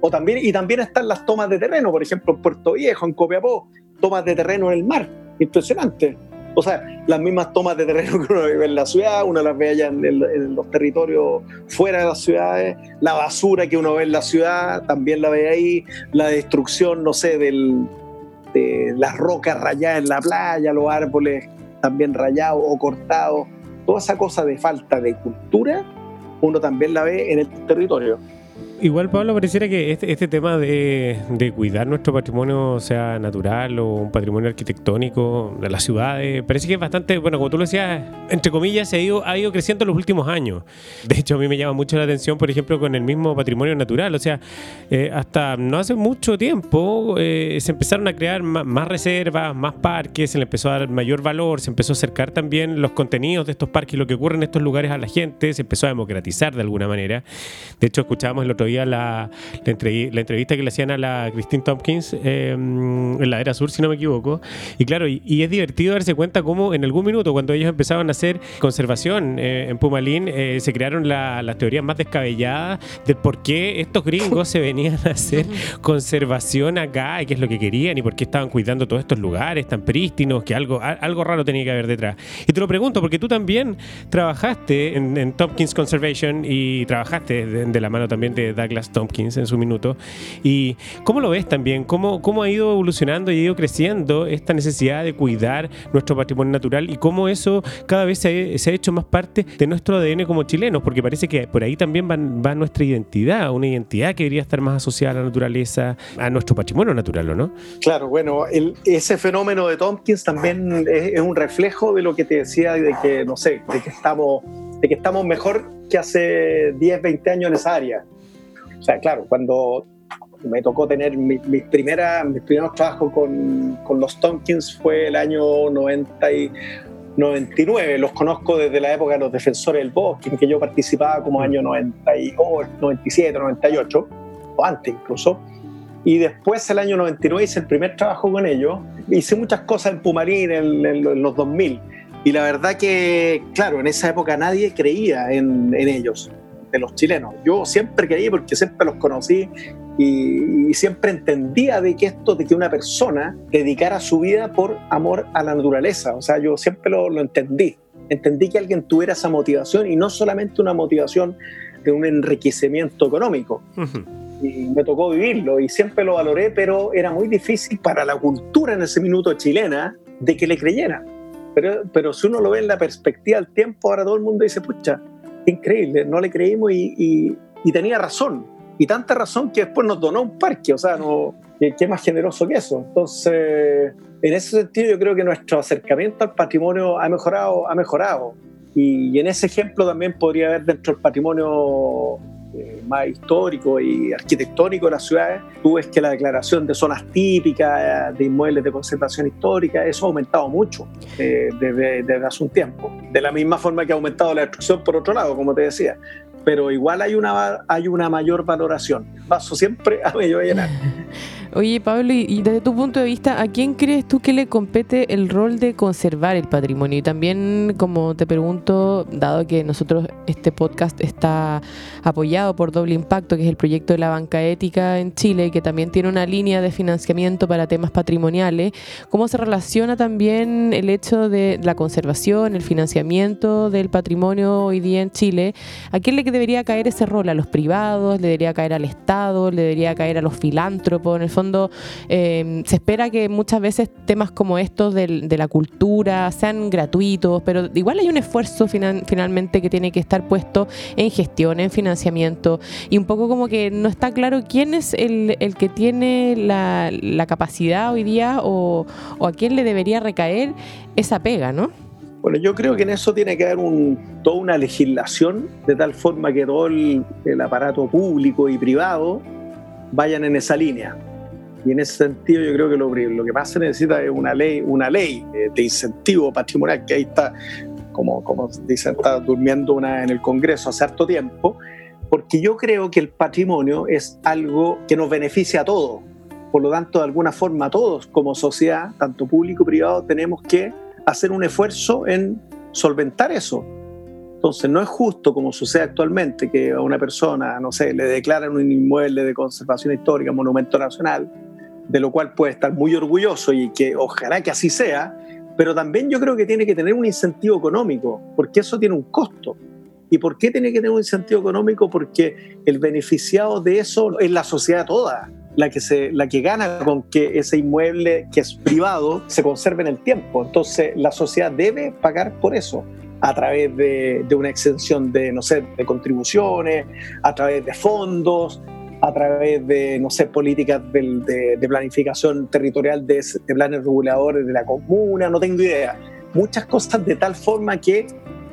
O también, y también están las tomas de terreno, por ejemplo, en Puerto Viejo, en Copiapó, tomas de terreno en el mar. Impresionante o sea, las mismas tomas de terreno que uno ve en la ciudad, uno las ve allá en, los territorios fuera de las ciudades, la basura que uno ve en la ciudad, también la ve ahí, la destrucción, no sé, de las rocas rayadas en la playa, los árboles también rayados o cortados, toda esa cosa de falta de cultura, uno también la ve en el territorio. Igual, Pablo, pareciera que este, este tema de, cuidar nuestro patrimonio, sea natural o un patrimonio arquitectónico de las ciudades, parece que es bastante, bueno, como tú lo decías, entre comillas, se ha ido, ha ido creciendo en los últimos años. De hecho, a mí me llama mucho la atención, por ejemplo, con el mismo patrimonio natural. O sea, eh, hasta no hace mucho tiempo eh, se empezaron a crear más, reservas, más parques, se le empezó a dar mayor valor, se empezó a acercar también los contenidos de estos parques y lo que ocurre en estos lugares a la gente, se empezó a democratizar de alguna manera. De hecho, escuchábamos el otro día la, la, entrevista que le hacían a la Christine Tompkins em, en la era sur, si no me equivoco. Y claro, y, es divertido darse cuenta cómo en algún minuto, cuando ellos empezaban a hacer conservación eh, en Pumalín, eh, se crearon las teorías más descabelladas de por qué estos gringos se venían a hacer conservación acá y qué es lo que querían y por qué estaban cuidando todos estos lugares tan prístinos, que algo, algo raro tenía que haber detrás. Y te lo pregunto porque tú también trabajaste en, en Tompkins Conservation y trabajaste de, la mano también de Douglas Tompkins en su minuto. ¿Y cómo lo ves también? ¿Cómo, cómo ha ido evolucionando y ha ido creciendo esta necesidad de cuidar nuestro patrimonio natural y cómo eso cada vez se ha, hecho más parte de nuestro ADN como chilenos? Porque parece que por ahí también va, nuestra identidad, una identidad que debería estar más asociada a la naturaleza, a nuestro patrimonio natural, ¿o no? Claro, bueno, ese fenómeno de Tompkins también es, es un reflejo de lo que te decía de que, no sé, de que estamos de que estamos mejor que hace 10, 20 años en esa área. O sea, claro, cuando me tocó tener mis, primeras, mis primeros trabajos con, con, los Tompkins fue el año 90 y 99. Los conozco desde la época de los Defensores del Bosque, en que yo participaba como año 98, 97, 98, o antes incluso. Y después, el año 99, hice el primer trabajo con ellos. Hice muchas cosas en Pumarín en, en los 2000 y la verdad que, claro, en esa época nadie creía en, ellos, de los chilenos. Yo siempre creí porque siempre los conocí y, siempre entendía de que esto, de que una persona dedicara su vida por amor a la naturaleza. O sea, yo siempre lo, entendí. Entendí que alguien tuviera esa motivación y no solamente una motivación de un enriquecimiento económico. Y me tocó vivirlo y siempre lo valoré, pero era muy difícil para la cultura en ese minuto chilena de que le creyeran pero, si uno lo ve en la perspectiva del tiempo, ahora todo el mundo dice, pucha, increíble, no le creímos y, tenía razón. Y tanta razón que después nos donó un parque, o sea, ¿qué, más generoso que eso? Entonces, en ese sentido yo creo que nuestro acercamiento al patrimonio ha mejorado, ha mejorado. Y, y en ese ejemplo también podría haber dentro del patrimonio eh, más histórico y arquitectónico de las ciudades, tú ves que la declaración de zonas típicas, de inmuebles de conservación histórica, eso ha aumentado mucho eh, desde, hace un tiempo. De la misma forma que ha aumentado la destrucción por otro lado, como te decía. Pero igual hay una, hay una mayor valoración. Paso siempre a medio llenar. Oye, Pablo, y desde tu punto de vista, ¿a quién crees tú que le compete el rol de conservar el patrimonio? Y también, como te pregunto, dado que nosotros, este podcast está apoyado por Doble Impacto, que es el proyecto de la banca ética en Chile, que también tiene una línea de financiamiento para temas patrimoniales, ¿cómo se relaciona también el hecho de la conservación, el financiamiento del patrimonio hoy día en Chile? ¿A quién le debería caer ese rol? ¿A los privados? ¿Le debería caer al Estado? ¿Le debería caer a los filántropos? En el fondo, eh, se espera que muchas veces temas como estos de, la cultura sean gratuitos, pero igual hay un esfuerzo finalmente que tiene que estar puesto en gestión, en financiamiento, y un poco como que no está claro quién es el, que tiene la, capacidad hoy día o, a quién le debería recaer esa pega, ¿no? Bueno, yo creo que en eso tiene que haber un, toda una legislación de tal forma que todo el aparato público y privado vayan en esa línea. Y en ese sentido yo creo que lo, lo que más se necesita es una ley, una ley eh, de incentivo patrimonial, que ahí está, como, como dicen, está durmiendo una en el Congreso hace harto tiempo, porque yo creo que el patrimonio es algo que nos beneficia a todos. Por lo tanto, de alguna forma, todos como sociedad, tanto público y privado, tenemos que hacer un esfuerzo en solventar eso. Entonces, no es justo, como sucede actualmente, que a una persona, no sé, le declaran un inmueble de conservación histórica, monumento nacional, de lo cual puede estar muy orgulloso y que ojalá que así sea, pero también yo creo que tiene que tener un incentivo económico, porque eso tiene un costo. ¿Y por qué tiene que tener un incentivo económico? Porque el beneficiado de eso es la sociedad toda, la que, se, la que gana con que ese inmueble que es privado se conserve en el tiempo. Entonces la sociedad debe pagar por eso. a través de, una exención de, no sé, de contribuciones, a través de fondos, a través de, no sé, políticas de, planificación territorial de, planes reguladores de la comuna, no tengo idea. Muchas cosas de tal forma que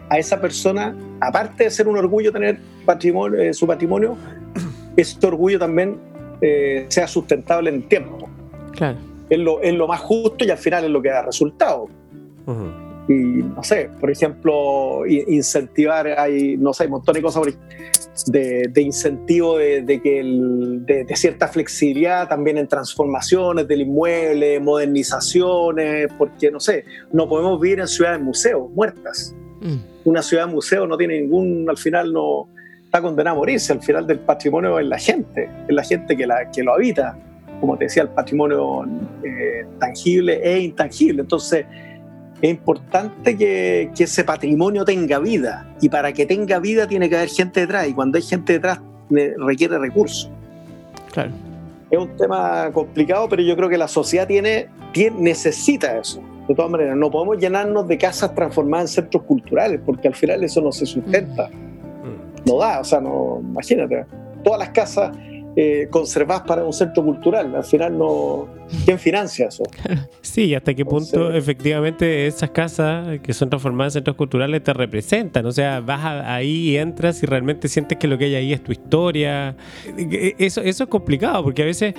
a esa persona, aparte de ser un orgullo tener patrimonio, eh, su patrimonio, ese orgullo también eh, sea sustentable en tiempo. Claro. Es lo, es lo más justo y al final es lo que da resultado y no sé, por ejemplo, incentivar, hay, no sé, montón de cosas de, de incentivo de, que de, cierta flexibilidad también en transformaciones del inmueble, modernizaciones, porque no sé, no podemos vivir en ciudades museos muertas. Mm. Una ciudad museo no tiene ningún, al final no está condenada a morirse, al final del patrimonio es la gente, es la gente que, la, que lo habita, como te decía, el patrimonio eh, tangible e intangible. Entonces, es importante que, ese patrimonio tenga vida y para que tenga vida tiene que haber gente detrás y cuando hay gente detrás requiere recursos. Claro. Es un tema complicado, pero yo creo que la sociedad tiene, necesita eso. De todas maneras, no podemos llenarnos de casas transformadas en centros culturales porque al final eso no se sustenta. Mm. No da, o sea, no, imagínate, todas las casas eh, conservadas para un centro cultural. Al final no, ¿Quién financia eso? Sí, y hasta qué punto efectivamente esas casas que son transformadas en centros culturales te representan. O sea, vas ahí y entras y realmente sientes que lo que hay ahí es tu historia. Eso, eso es complicado porque a veces,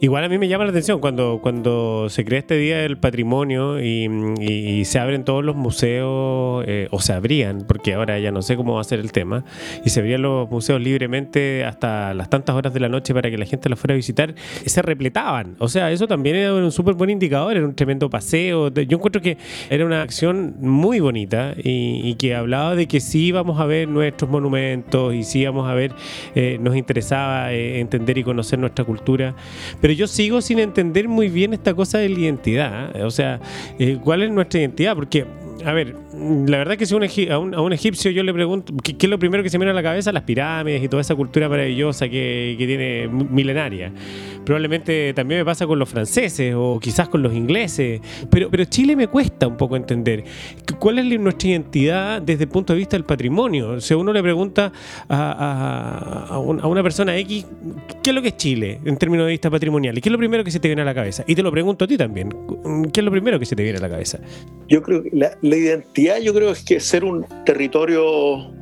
igual a mí me llama la atención cuando, cuando se crea este Día del Patrimonio y, se abren todos los museos, eh, o se abrían, porque ahora ya no sé cómo va a ser el tema, y se abrían los museos libremente hasta las tantas horas de la noche para que la gente los fuera a visitar, se repletaban. O sea, eso también era un súper buen indicador, era un tremendo paseo. Yo encuentro que era una acción muy bonita y, que hablaba de que sí íbamos a ver nuestros monumentos y sí íbamos a ver, eh, nos interesaba eh, entender y conocer nuestra cultura. Pero yo sigo sin entender muy bien esta cosa de la identidad. ¿eh? O sea, ¿cuál es nuestra identidad? Porque a ver, la verdad que si a, un, egipcio yo le pregunto, ¿qué, es lo primero que se me viene a la cabeza? Las pirámides y toda esa cultura maravillosa que, tiene milenaria. Probablemente también me pasa con los franceses o quizás con los ingleses, pero, pero Chile me cuesta un poco entender. ¿Cuál es nuestra identidad desde el punto de vista del patrimonio? Si uno le pregunta a, una persona X, ¿qué es lo que es Chile en términos de vista patrimonial? ¿Y qué es lo primero que se te viene a la cabeza? Y te lo pregunto a ti también. ¿Qué es lo primero que se te viene a la cabeza? Yo creo que la, la identidad yo creo es que ser un territorio,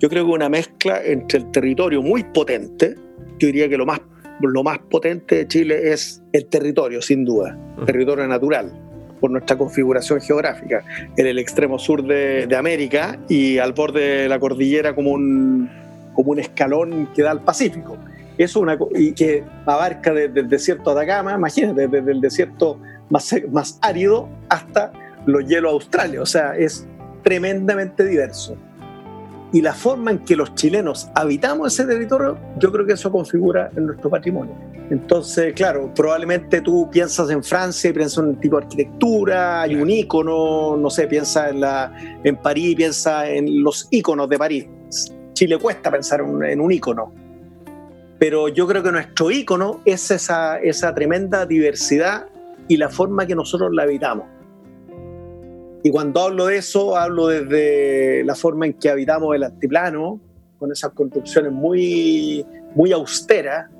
yo creo que una mezcla entre el territorio muy potente, yo diría que lo más, lo más potente de Chile es el territorio, sin duda, territorio natural, por nuestra configuración geográfica, en el extremo sur de, América y al borde de la cordillera como un, como un escalón que da al Pacífico. Eso una, y que abarca desde el desierto de Atacama, imagínate, desde el desierto más, más árido hasta los hielos australes, o sea, es tremendamente diverso. Y la forma en que los chilenos habitamos ese territorio, yo creo que eso configura en nuestro patrimonio. Entonces, claro, probablemente tú piensas en Francia y piensas en un tipo de arquitectura, hay un ícono, no sé, piensa en, la, en París, piensa en los íconos de París. Chile cuesta pensar en un ícono, pero yo creo que nuestro ícono es esa, esa tremenda diversidad y la forma que nosotros la habitamos. Y cuando hablo de eso, hablo desde la forma en que habitamos el altiplano, con esas construcciones muy, muy austeras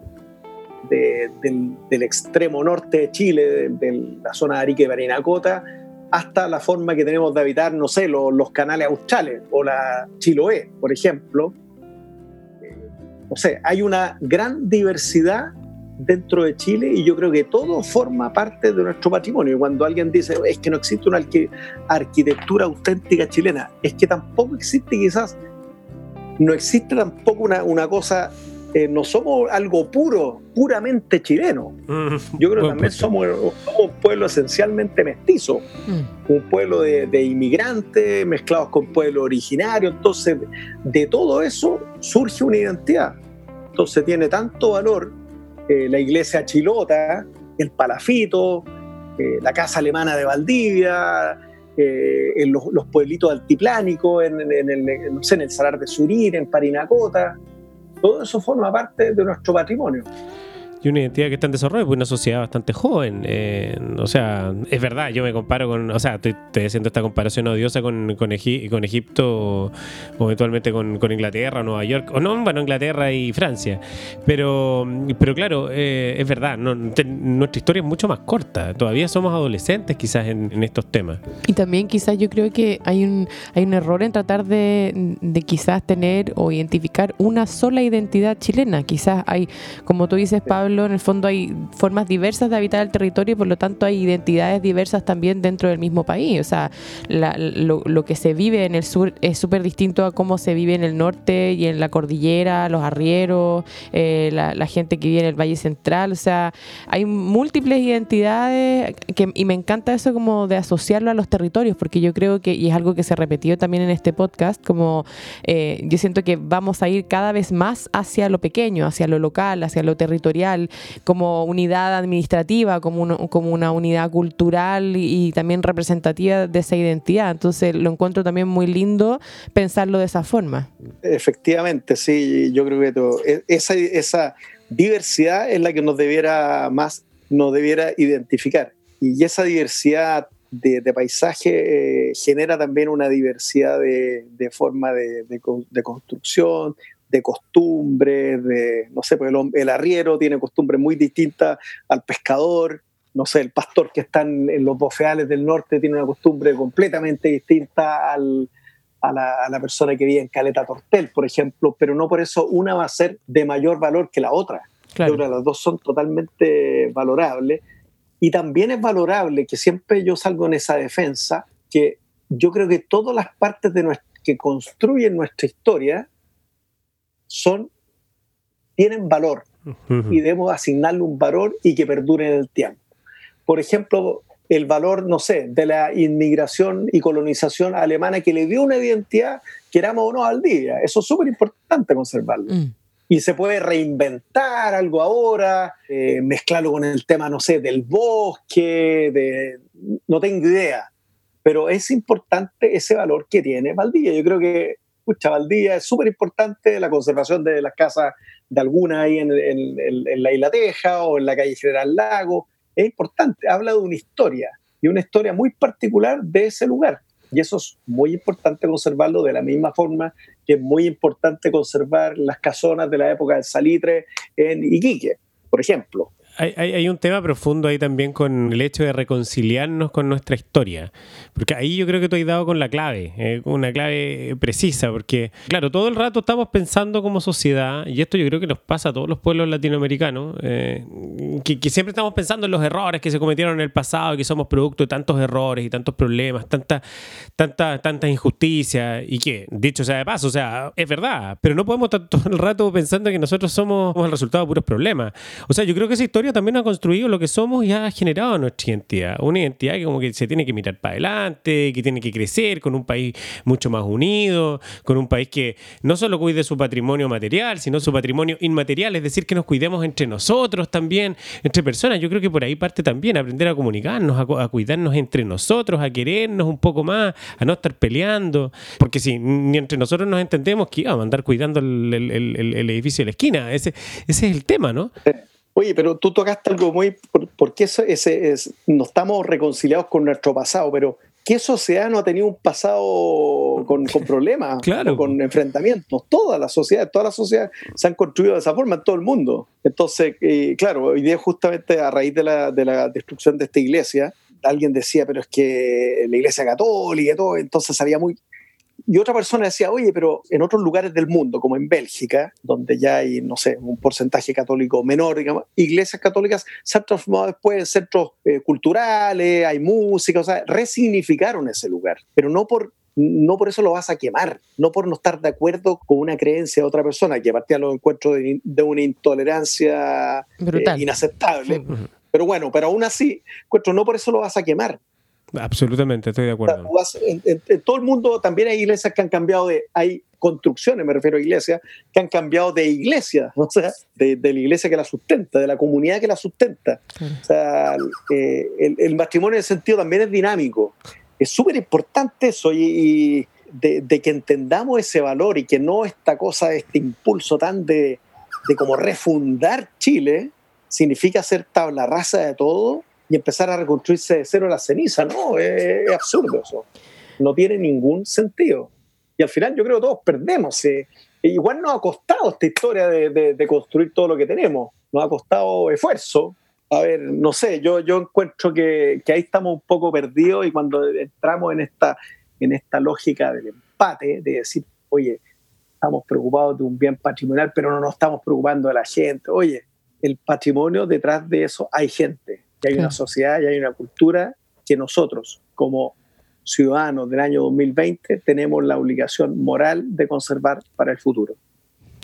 del, extremo norte de Chile, de, la zona de Arica y Barinacota, hasta la forma que tenemos de habitar, no sé, los, canales australes o la Chiloé, por ejemplo. Eh, no sé, hay una gran diversidad dentro de Chile y yo creo que todo forma parte de nuestro patrimonio. Cuando alguien dice es que no existe una arquitectura auténtica chilena, es que tampoco existe quizás, no existe tampoco una, una cosa, eh, no somos algo puro, puramente chileno. Mm, yo creo que también somos, un pueblo esencialmente mestizo, mm. un pueblo de, de inmigrantes mezclados con pueblo originario, entonces de todo eso surge una identidad. Entonces tiene tanto valor eh, la iglesia chilota, el palafito, eh, la casa alemana de Valdivia, eh, en los, pueblitos altiplánicos, en, el, no sé, en el Salar de Surir, en Parinacota. Todo eso forma parte de nuestro patrimonio. Y una identidad que está en desarrollo, pues una sociedad bastante joven. Eh, o sea, es verdad, yo me comparo con, o sea, estoy, haciendo esta comparación odiosa con, con, con Egipto o, eventualmente con, con, Inglaterra, Nueva York, o no, bueno, Inglaterra y Francia. Pero, pero claro, eh, es verdad, nuestra historia es mucho más corta. Todavía somos adolescentes quizás en, en, estos temas. Y también quizás yo creo que hay un, hay un error en tratar de, de quizás tener o identificar una sola identidad chilena. Quizás hay, como tú dices, Pablo, en el fondo hay formas diversas de habitar el territorio y por lo tanto hay identidades diversas también dentro del mismo país. O sea, lo, que se vive en el sur es súper distinto a cómo se vive en el norte y en la cordillera, los arrieros, eh, la, gente que vive en el Valle Central. O sea, hay múltiples identidades que, y me encanta eso como de asociarlo a los territorios, porque yo creo que, y es algo que se repetió también en este podcast, como eh, yo siento que vamos a ir cada vez más hacia lo pequeño, hacia lo local, hacia lo territorial, como unidad administrativa, como, como una unidad cultural y, también representativa de esa identidad. Entonces lo encuentro también muy lindo pensarlo de esa forma. Efectivamente, sí, yo creo que e, esa, esa diversidad es la que nos debiera más, nos debiera identificar. Y esa diversidad de, paisaje eh, genera también una diversidad de, forma de, construcción, de costumbres, de, no sé, pues el, arriero tiene costumbres muy distintas al pescador, no sé, el pastor que está en, los bofeales del norte tiene una costumbre completamente distinta a, la, persona que vive en Caleta Tortel, por ejemplo, pero no por eso una va a ser de mayor valor que la otra. Claro. las dos son totalmente valorables. Y también es valorable que siempre yo salgo en esa defensa, que yo creo que todas las partes de que construyen nuestra historia son, tienen valor y debemos asignarle un valor y que perdure en el tiempo. Por ejemplo, el valor, no sé, de la inmigración y colonización alemana que le dio una identidad, queramos o no, al día. Eso es súper importante conservarlo. Mm. Y se puede reinventar algo ahora, eh, mezclarlo con el tema, no sé, del bosque, de, no tengo idea. Pero es importante ese valor que tiene Valdivia. Yo creo que Pucha, Valdivia es súper importante la conservación de las casas de alguna ahí en, la Isla Teja o en la calle General Lago. Es importante, habla de una historia y una historia muy particular de ese lugar. Y eso es muy importante conservarlo de la misma forma que es muy importante conservar las casonas de la época del salitre en Iquique, por ejemplo hay, un tema profundo ahí también con el hecho de reconciliarnos con nuestra historia. Porque ahí yo creo que tú has dado con la clave, eh, una clave precisa, porque claro, todo el rato estamos pensando como sociedad, y esto yo creo que nos pasa a todos los pueblos latinoamericanos, eh, que, siempre estamos pensando en los errores que se cometieron en el pasado, que somos producto de tantos errores y tantos problemas, tanta, tanta, tanta injusticia, y que, dicho sea de paso, o sea, es verdad, pero no podemos estar todo el rato pensando que nosotros somos el resultado de puros problemas. O sea, yo creo que esa historia también ha construido lo que somos y ha generado nuestra identidad. Una identidad que como que se tiene que mirar para adelante, que tiene que crecer con un país mucho más unido, con un país que no solo cuide su patrimonio material, sino su patrimonio inmaterial, es decir, que nos cuidemos entre nosotros también, entre personas. Yo creo que por ahí parte también aprender a comunicarnos, a, cuidarnos entre nosotros, a querernos un poco más, a no estar peleando, porque si ni entre nosotros nos entendemos, que vamos a andar cuidando el, edificio de la esquina. Ese, ese es el tema, ¿no? Oye, pero tú tocaste algo muy... Porque ese, es, no estamos reconciliados con nuestro pasado, pero ¿qué sociedad no ha tenido un pasado con, problemas, claro. con enfrentamientos? Todas las sociedades, todas las sociedades se han construido de esa forma en todo el mundo. Entonces, eh, claro, hoy día justamente a raíz de la, de la destrucción de esta iglesia, alguien decía, pero es que la iglesia católica y todo, entonces había muy, y otra persona decía, oye, pero en otros lugares del mundo, como en Bélgica, donde ya hay, no sé, un porcentaje católico menor, digamos, iglesias católicas se han transformado después en centros eh, culturales, hay música, o sea, resignificaron ese lugar, pero no por no por eso lo vas a quemar, no por no estar de acuerdo con una creencia de otra persona, que partía los encuentros de, de una intolerancia eh, inaceptable. Pero bueno, pero aún así, no por eso lo vas a quemar. Absolutamente, estoy de acuerdo. En, todo el mundo también hay iglesias que han cambiado de, hay construcciones, me refiero a iglesias, que han cambiado de iglesia, o sea, de, la iglesia que la sustenta, de la comunidad que la sustenta. O sea, eh, el, matrimonio en ese sentido también es dinámico. Es súper importante eso y, de, que entendamos ese valor y que no esta cosa, este impulso tan de, de como refundar Chile, significa hacer tabla rasa de todo y empezar a reconstruirse de cero la ceniza, ¿no? Es, absurdo eso. No tiene ningún sentido. Y al final yo creo que todos perdemos. Eh. Igual nos ha costado esta historia de, de, construir todo lo que tenemos. Nos ha costado esfuerzo. A ver, no sé, yo, yo encuentro que, que ahí estamos un poco perdidos y cuando entramos en esta, en esta lógica del empate, de decir, oye, estamos preocupados de un bien patrimonial, pero no nos estamos preocupando de la gente. Oye, el patrimonio, detrás de eso hay gente, y hay una sociedad, y hay una cultura que nosotros, como ciudadanos del año 2020, tenemos la obligación moral de conservar para el futuro.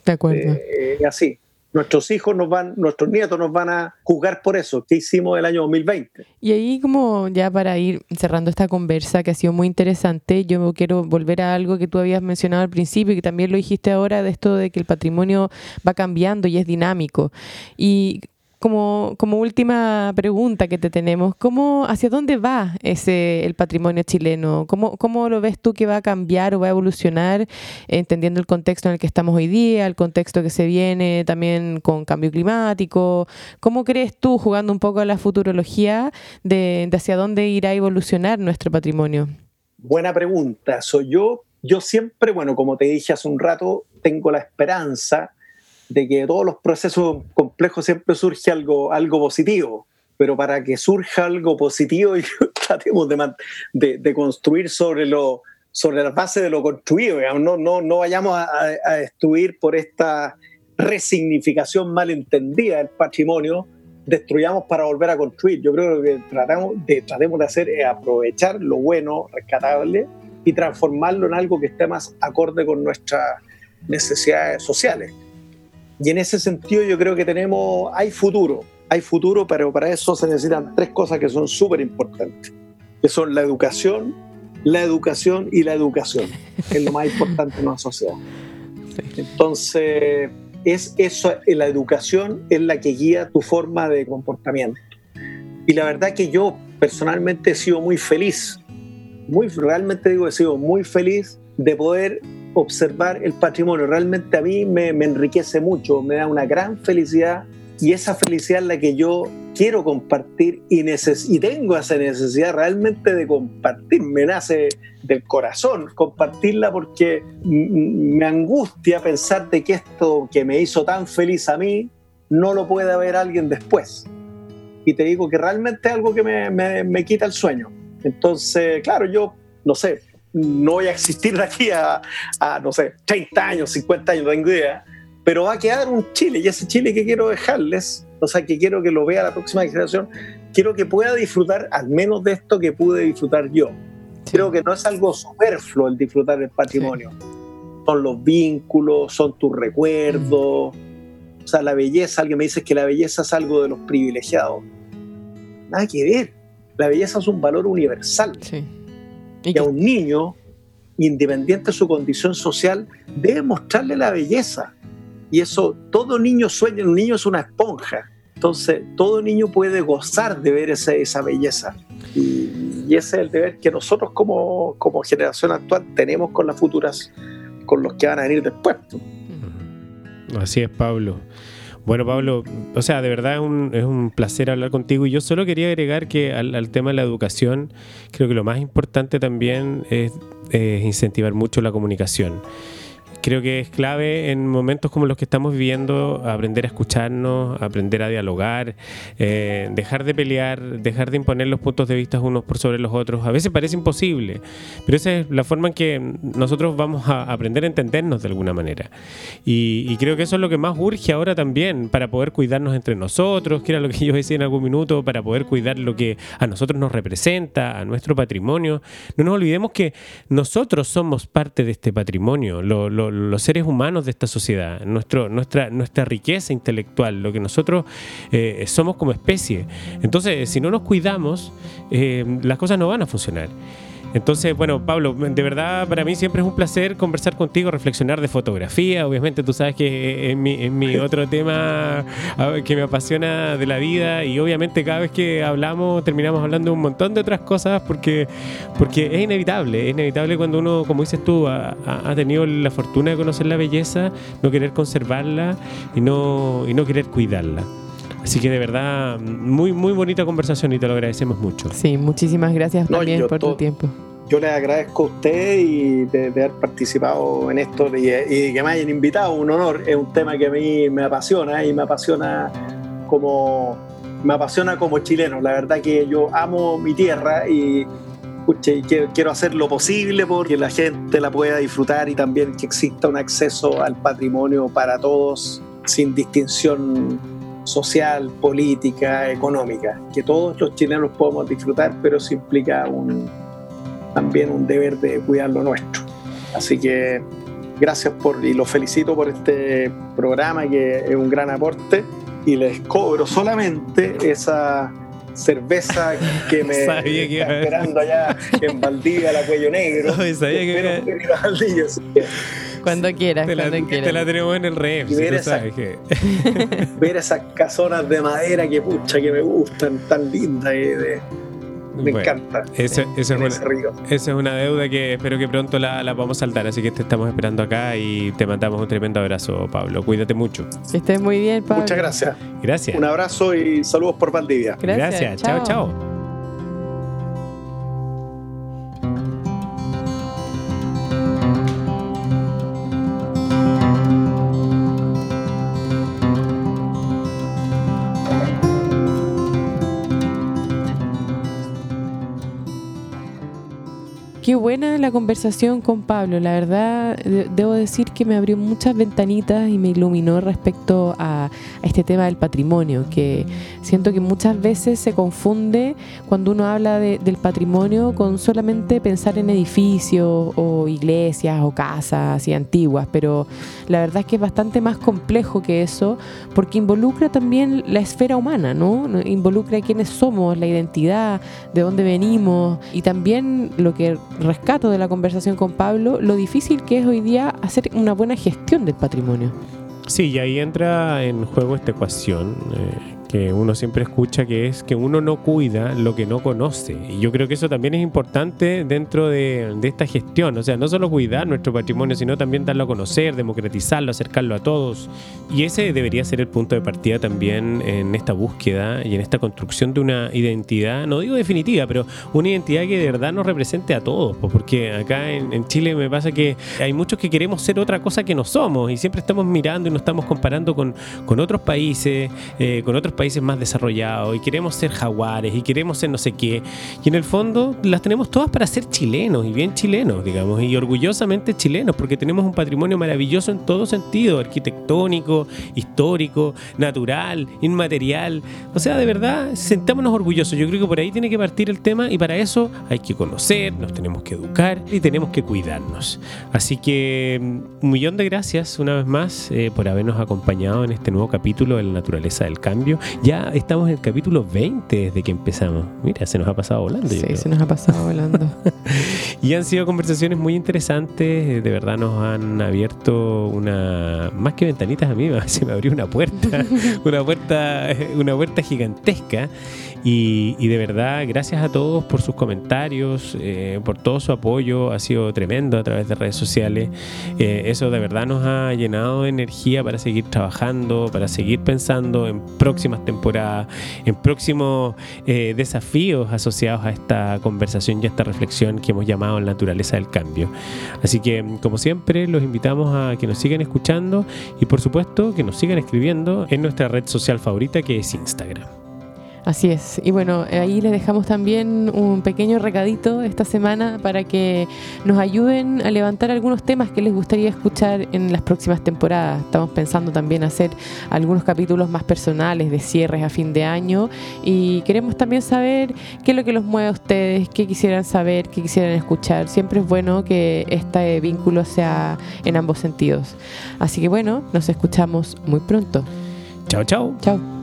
De acuerdo. Eh, así nuestros hijos nos van, nuestros nietos nos van a juzgar por eso que hicimos el año 2020. Y ahí como ya para ir cerrando esta conversa que ha sido muy interesante, yo quiero volver a algo que tú habías mencionado al principio y que también lo dijiste ahora de esto de que el patrimonio va cambiando y es dinámico. Y como, como última pregunta que te tenemos, ¿cómo, ¿hacia dónde va ese, el patrimonio chileno? ¿Cómo, ¿Cómo lo ves tú que va a cambiar o va a evolucionar, entendiendo el contexto en el que estamos hoy día, el contexto que se viene también con cambio climático? ¿Cómo crees tú, jugando un poco a la futurología, de, de hacia dónde irá a evolucionar nuestro patrimonio? Buena pregunta. Soy yo, yo siempre, bueno, como te dije hace un rato, tengo la esperanza de que todos los procesos complejos siempre surge algo, algo positivo, pero para que surja algo positivo tratemos de, construir sobre, lo, sobre la base de lo construido, No, vayamos a, destruir por esta resignificación malentendida del patrimonio, destruyamos para volver a construir. Yo creo que tratamos de, tratemos de hacer es aprovechar lo bueno, rescatable, y transformarlo en algo que esté más acorde con nuestras necesidades sociales. Y en ese sentido yo creo que tenemos, hay futuro, hay futuro, pero para eso se necesitan tres cosas que son súper importantes, que son la educación, la educación y la educación, que es lo más importante en una sociedad. Entonces, es eso, la educación es la que guía tu forma de comportamiento. Y la verdad que yo personalmente he sido muy feliz, muy, realmente digo, he sido muy feliz de poder observar el patrimonio. Realmente a mí me, enriquece mucho, me da una gran felicidad y esa felicidad es la que yo quiero compartir y, y tengo esa necesidad realmente de compartir. Me nace del corazón compartirla porque me angustia pensar de que esto que me hizo tan feliz a mí no lo puede ver alguien después. Y te digo que realmente es algo que me, me, me quita el sueño. Entonces, claro, yo, no sé, no voy a existir de aquí a, no sé, 30 años, 50 años, no tengo idea, pero va a quedar un Chile y ese Chile que quiero dejarles, o sea, que quiero que lo vea la próxima generación, quiero que pueda disfrutar al menos de esto que pude disfrutar yo. Creo que no es algo superfluo el disfrutar del patrimonio. Son los vínculos, son tus recuerdos. O sea, la belleza, alguien me dice que la belleza es algo de los privilegiados. Nada que ver. La belleza es un valor universal. Sí y a un niño, independiente de su condición social, debe mostrarle la belleza. Y eso, todo niño sueña, un niño es una esponja. Entonces, todo niño puede gozar de ver esa belleza. Y, y, ese es el deber que nosotros como, como generación actual tenemos con las futuras, con los que van a venir después. Así es, Pablo. Bueno, Pablo, o sea, de verdad es un, es un placer hablar contigo. Y yo solo quería agregar que al, tema de la educación, creo que lo más importante también es incentivar mucho la comunicación creo que es clave en momentos como los que estamos viviendo aprender a escucharnos, aprender a dialogar, eh, dejar de pelear, dejar de imponer los puntos de vista unos por sobre los otros. A veces parece imposible, pero esa es la forma en que nosotros vamos a aprender a entendernos de alguna manera. Y, creo que eso es lo que más urge ahora también para poder cuidarnos entre nosotros, que era lo que yo decía en algún minuto, para poder cuidar lo que a nosotros nos representa, a nuestro patrimonio. No nos olvidemos que nosotros somos parte de este patrimonio. Lo, los seres humanos de esta sociedad, nuestra, nuestra riqueza intelectual, lo que nosotros eh, somos como especie. Entonces, si no nos cuidamos, eh, las cosas no van a funcionar. Entonces, bueno, Pablo, de verdad para mí siempre es un placer conversar contigo, reflexionar de fotografía. Obviamente tú sabes que es mi, otro tema que me apasiona de la vida y obviamente cada vez que hablamos terminamos hablando de un montón de otras cosas porque, porque es inevitable, es inevitable cuando uno, como dices tú, ha, tenido la fortuna de conocer la belleza, no querer conservarla y no, y no querer cuidarla. Así que de verdad, muy, muy bonita conversación y te lo agradecemos mucho. Sí, muchísimas gracias No, también yo por tu tiempo. Yo les agradezco a usted y de, de haber participado en esto y, y que me hayan invitado, un honor. Es un tema que a mí me apasiona y me apasiona como me apasiona como chileno. La verdad que yo amo mi tierra y quiero, quiero hacer lo posible porque la gente la pueda disfrutar y también que exista un acceso al patrimonio para todos sin distinción social, política, económica. Que todos los chilenos podamos disfrutar, pero eso implica un, también un deber de cuidar lo nuestro. Así que gracias por y los felicito por este programa que es un gran aporte y les cobro solamente esa cerveza que me que está esperando allá en Valdivia, la cuello negro. Ay, sabía que ir a Valdivia, así que Cuando quieras, Te la, cuando te la quieras. tenemos en el ref, si ver tú esa- sabes que... ver esas casonas de madera que pucha que me gustan, tan lindas de- me Bueno, encanta. Eso, eso es una, esa es una deuda que espero que pronto la, la podamos saltar, así que te estamos esperando acá y te mandamos un tremendo abrazo, Pablo. Cuídate mucho. Que estés muy bien, Pablo. Muchas gracias. Gracias. Un abrazo y saludos por Valdivia. Gracias. Chao, chao. Buena la conversación con Pablo. La verdad, de- debo decir que me abrió muchas ventanitas y me iluminó respecto a, a este tema del patrimonio, que siento que muchas veces se confunde cuando uno habla de- del patrimonio con solamente pensar en edificios o iglesias o casas así antiguas, pero la verdad es que es bastante más complejo que eso porque involucra también la esfera humana, ¿no? Involucra quiénes somos, la identidad, de dónde venimos y también lo que rescato de la conversación con Pablo, lo difícil que es hoy día hacer una buena gestión del patrimonio. Sí, y ahí entra en juego esta ecuación eh, que uno siempre escucha, que es que uno no cuida lo que no conoce. Y yo creo que eso también es importante dentro de, esta gestión. O sea, no solo cuidar nuestro patrimonio, sino también darlo a conocer, democratizarlo, acercarlo a todos. Y ese debería ser el punto de partida también en esta búsqueda y en esta construcción de una identidad, no digo definitiva, pero una identidad que de verdad nos represente a todos. Porque acá en, en Chile me pasa que hay muchos que queremos ser otra cosa que no somos y siempre estamos mirando y nos estamos comparando con, con otros países, eh, con otros países más desarrollados y queremos ser jaguares y queremos ser no sé qué. Y en el fondo las tenemos todas para ser chilenos y bien chilenos, digamos, y orgullosamente chilenos porque tenemos un patrimonio maravilloso en todo sentido, arquitectónico, histórico, natural, inmaterial. O sea, de verdad, sentámonos orgullosos. Yo creo que por ahí tiene que partir el tema y para eso hay que conocer, nos tenemos que educar y tenemos que cuidarnos. Así que mm, un millón de gracias una vez más eh, por habernos acompañado en este nuevo capítulo de la naturaleza del cambio. Ya estamos en el capítulo 20 desde que empezamos. Mira, se nos ha pasado volando. Sí, se nos ha pasado volando. Y han sido conversaciones muy interesantes, eh, de verdad nos han abierto una, más que ventanitas a mí, se me abrió una puerta, una puerta, eh, una puerta gigantesca. Y, y de verdad, gracias a todos por sus comentarios, eh, por todo su apoyo, ha sido tremendo a través de redes sociales. Eh, eso de verdad nos ha llenado de energía para seguir trabajando, para seguir pensando en próximas temporadas, en próximos eh, desafíos asociados a esta conversación y a esta reflexión que hemos llamado la naturaleza del cambio. Así que, como siempre, los invitamos a que nos sigan escuchando y, por supuesto, que nos sigan escribiendo en nuestra red social favorita que es Instagram. Así es. Y bueno, ahí les dejamos también un pequeño recadito esta semana para que nos ayuden a levantar algunos temas que les gustaría escuchar en las próximas temporadas. Estamos pensando también hacer algunos capítulos más personales de cierres a fin de año y queremos también saber qué es lo que los mueve a ustedes, qué quisieran saber, qué quisieran escuchar. Siempre es bueno que este vínculo sea en ambos sentidos. Así que bueno, nos escuchamos muy pronto. Chao, chao. Chao.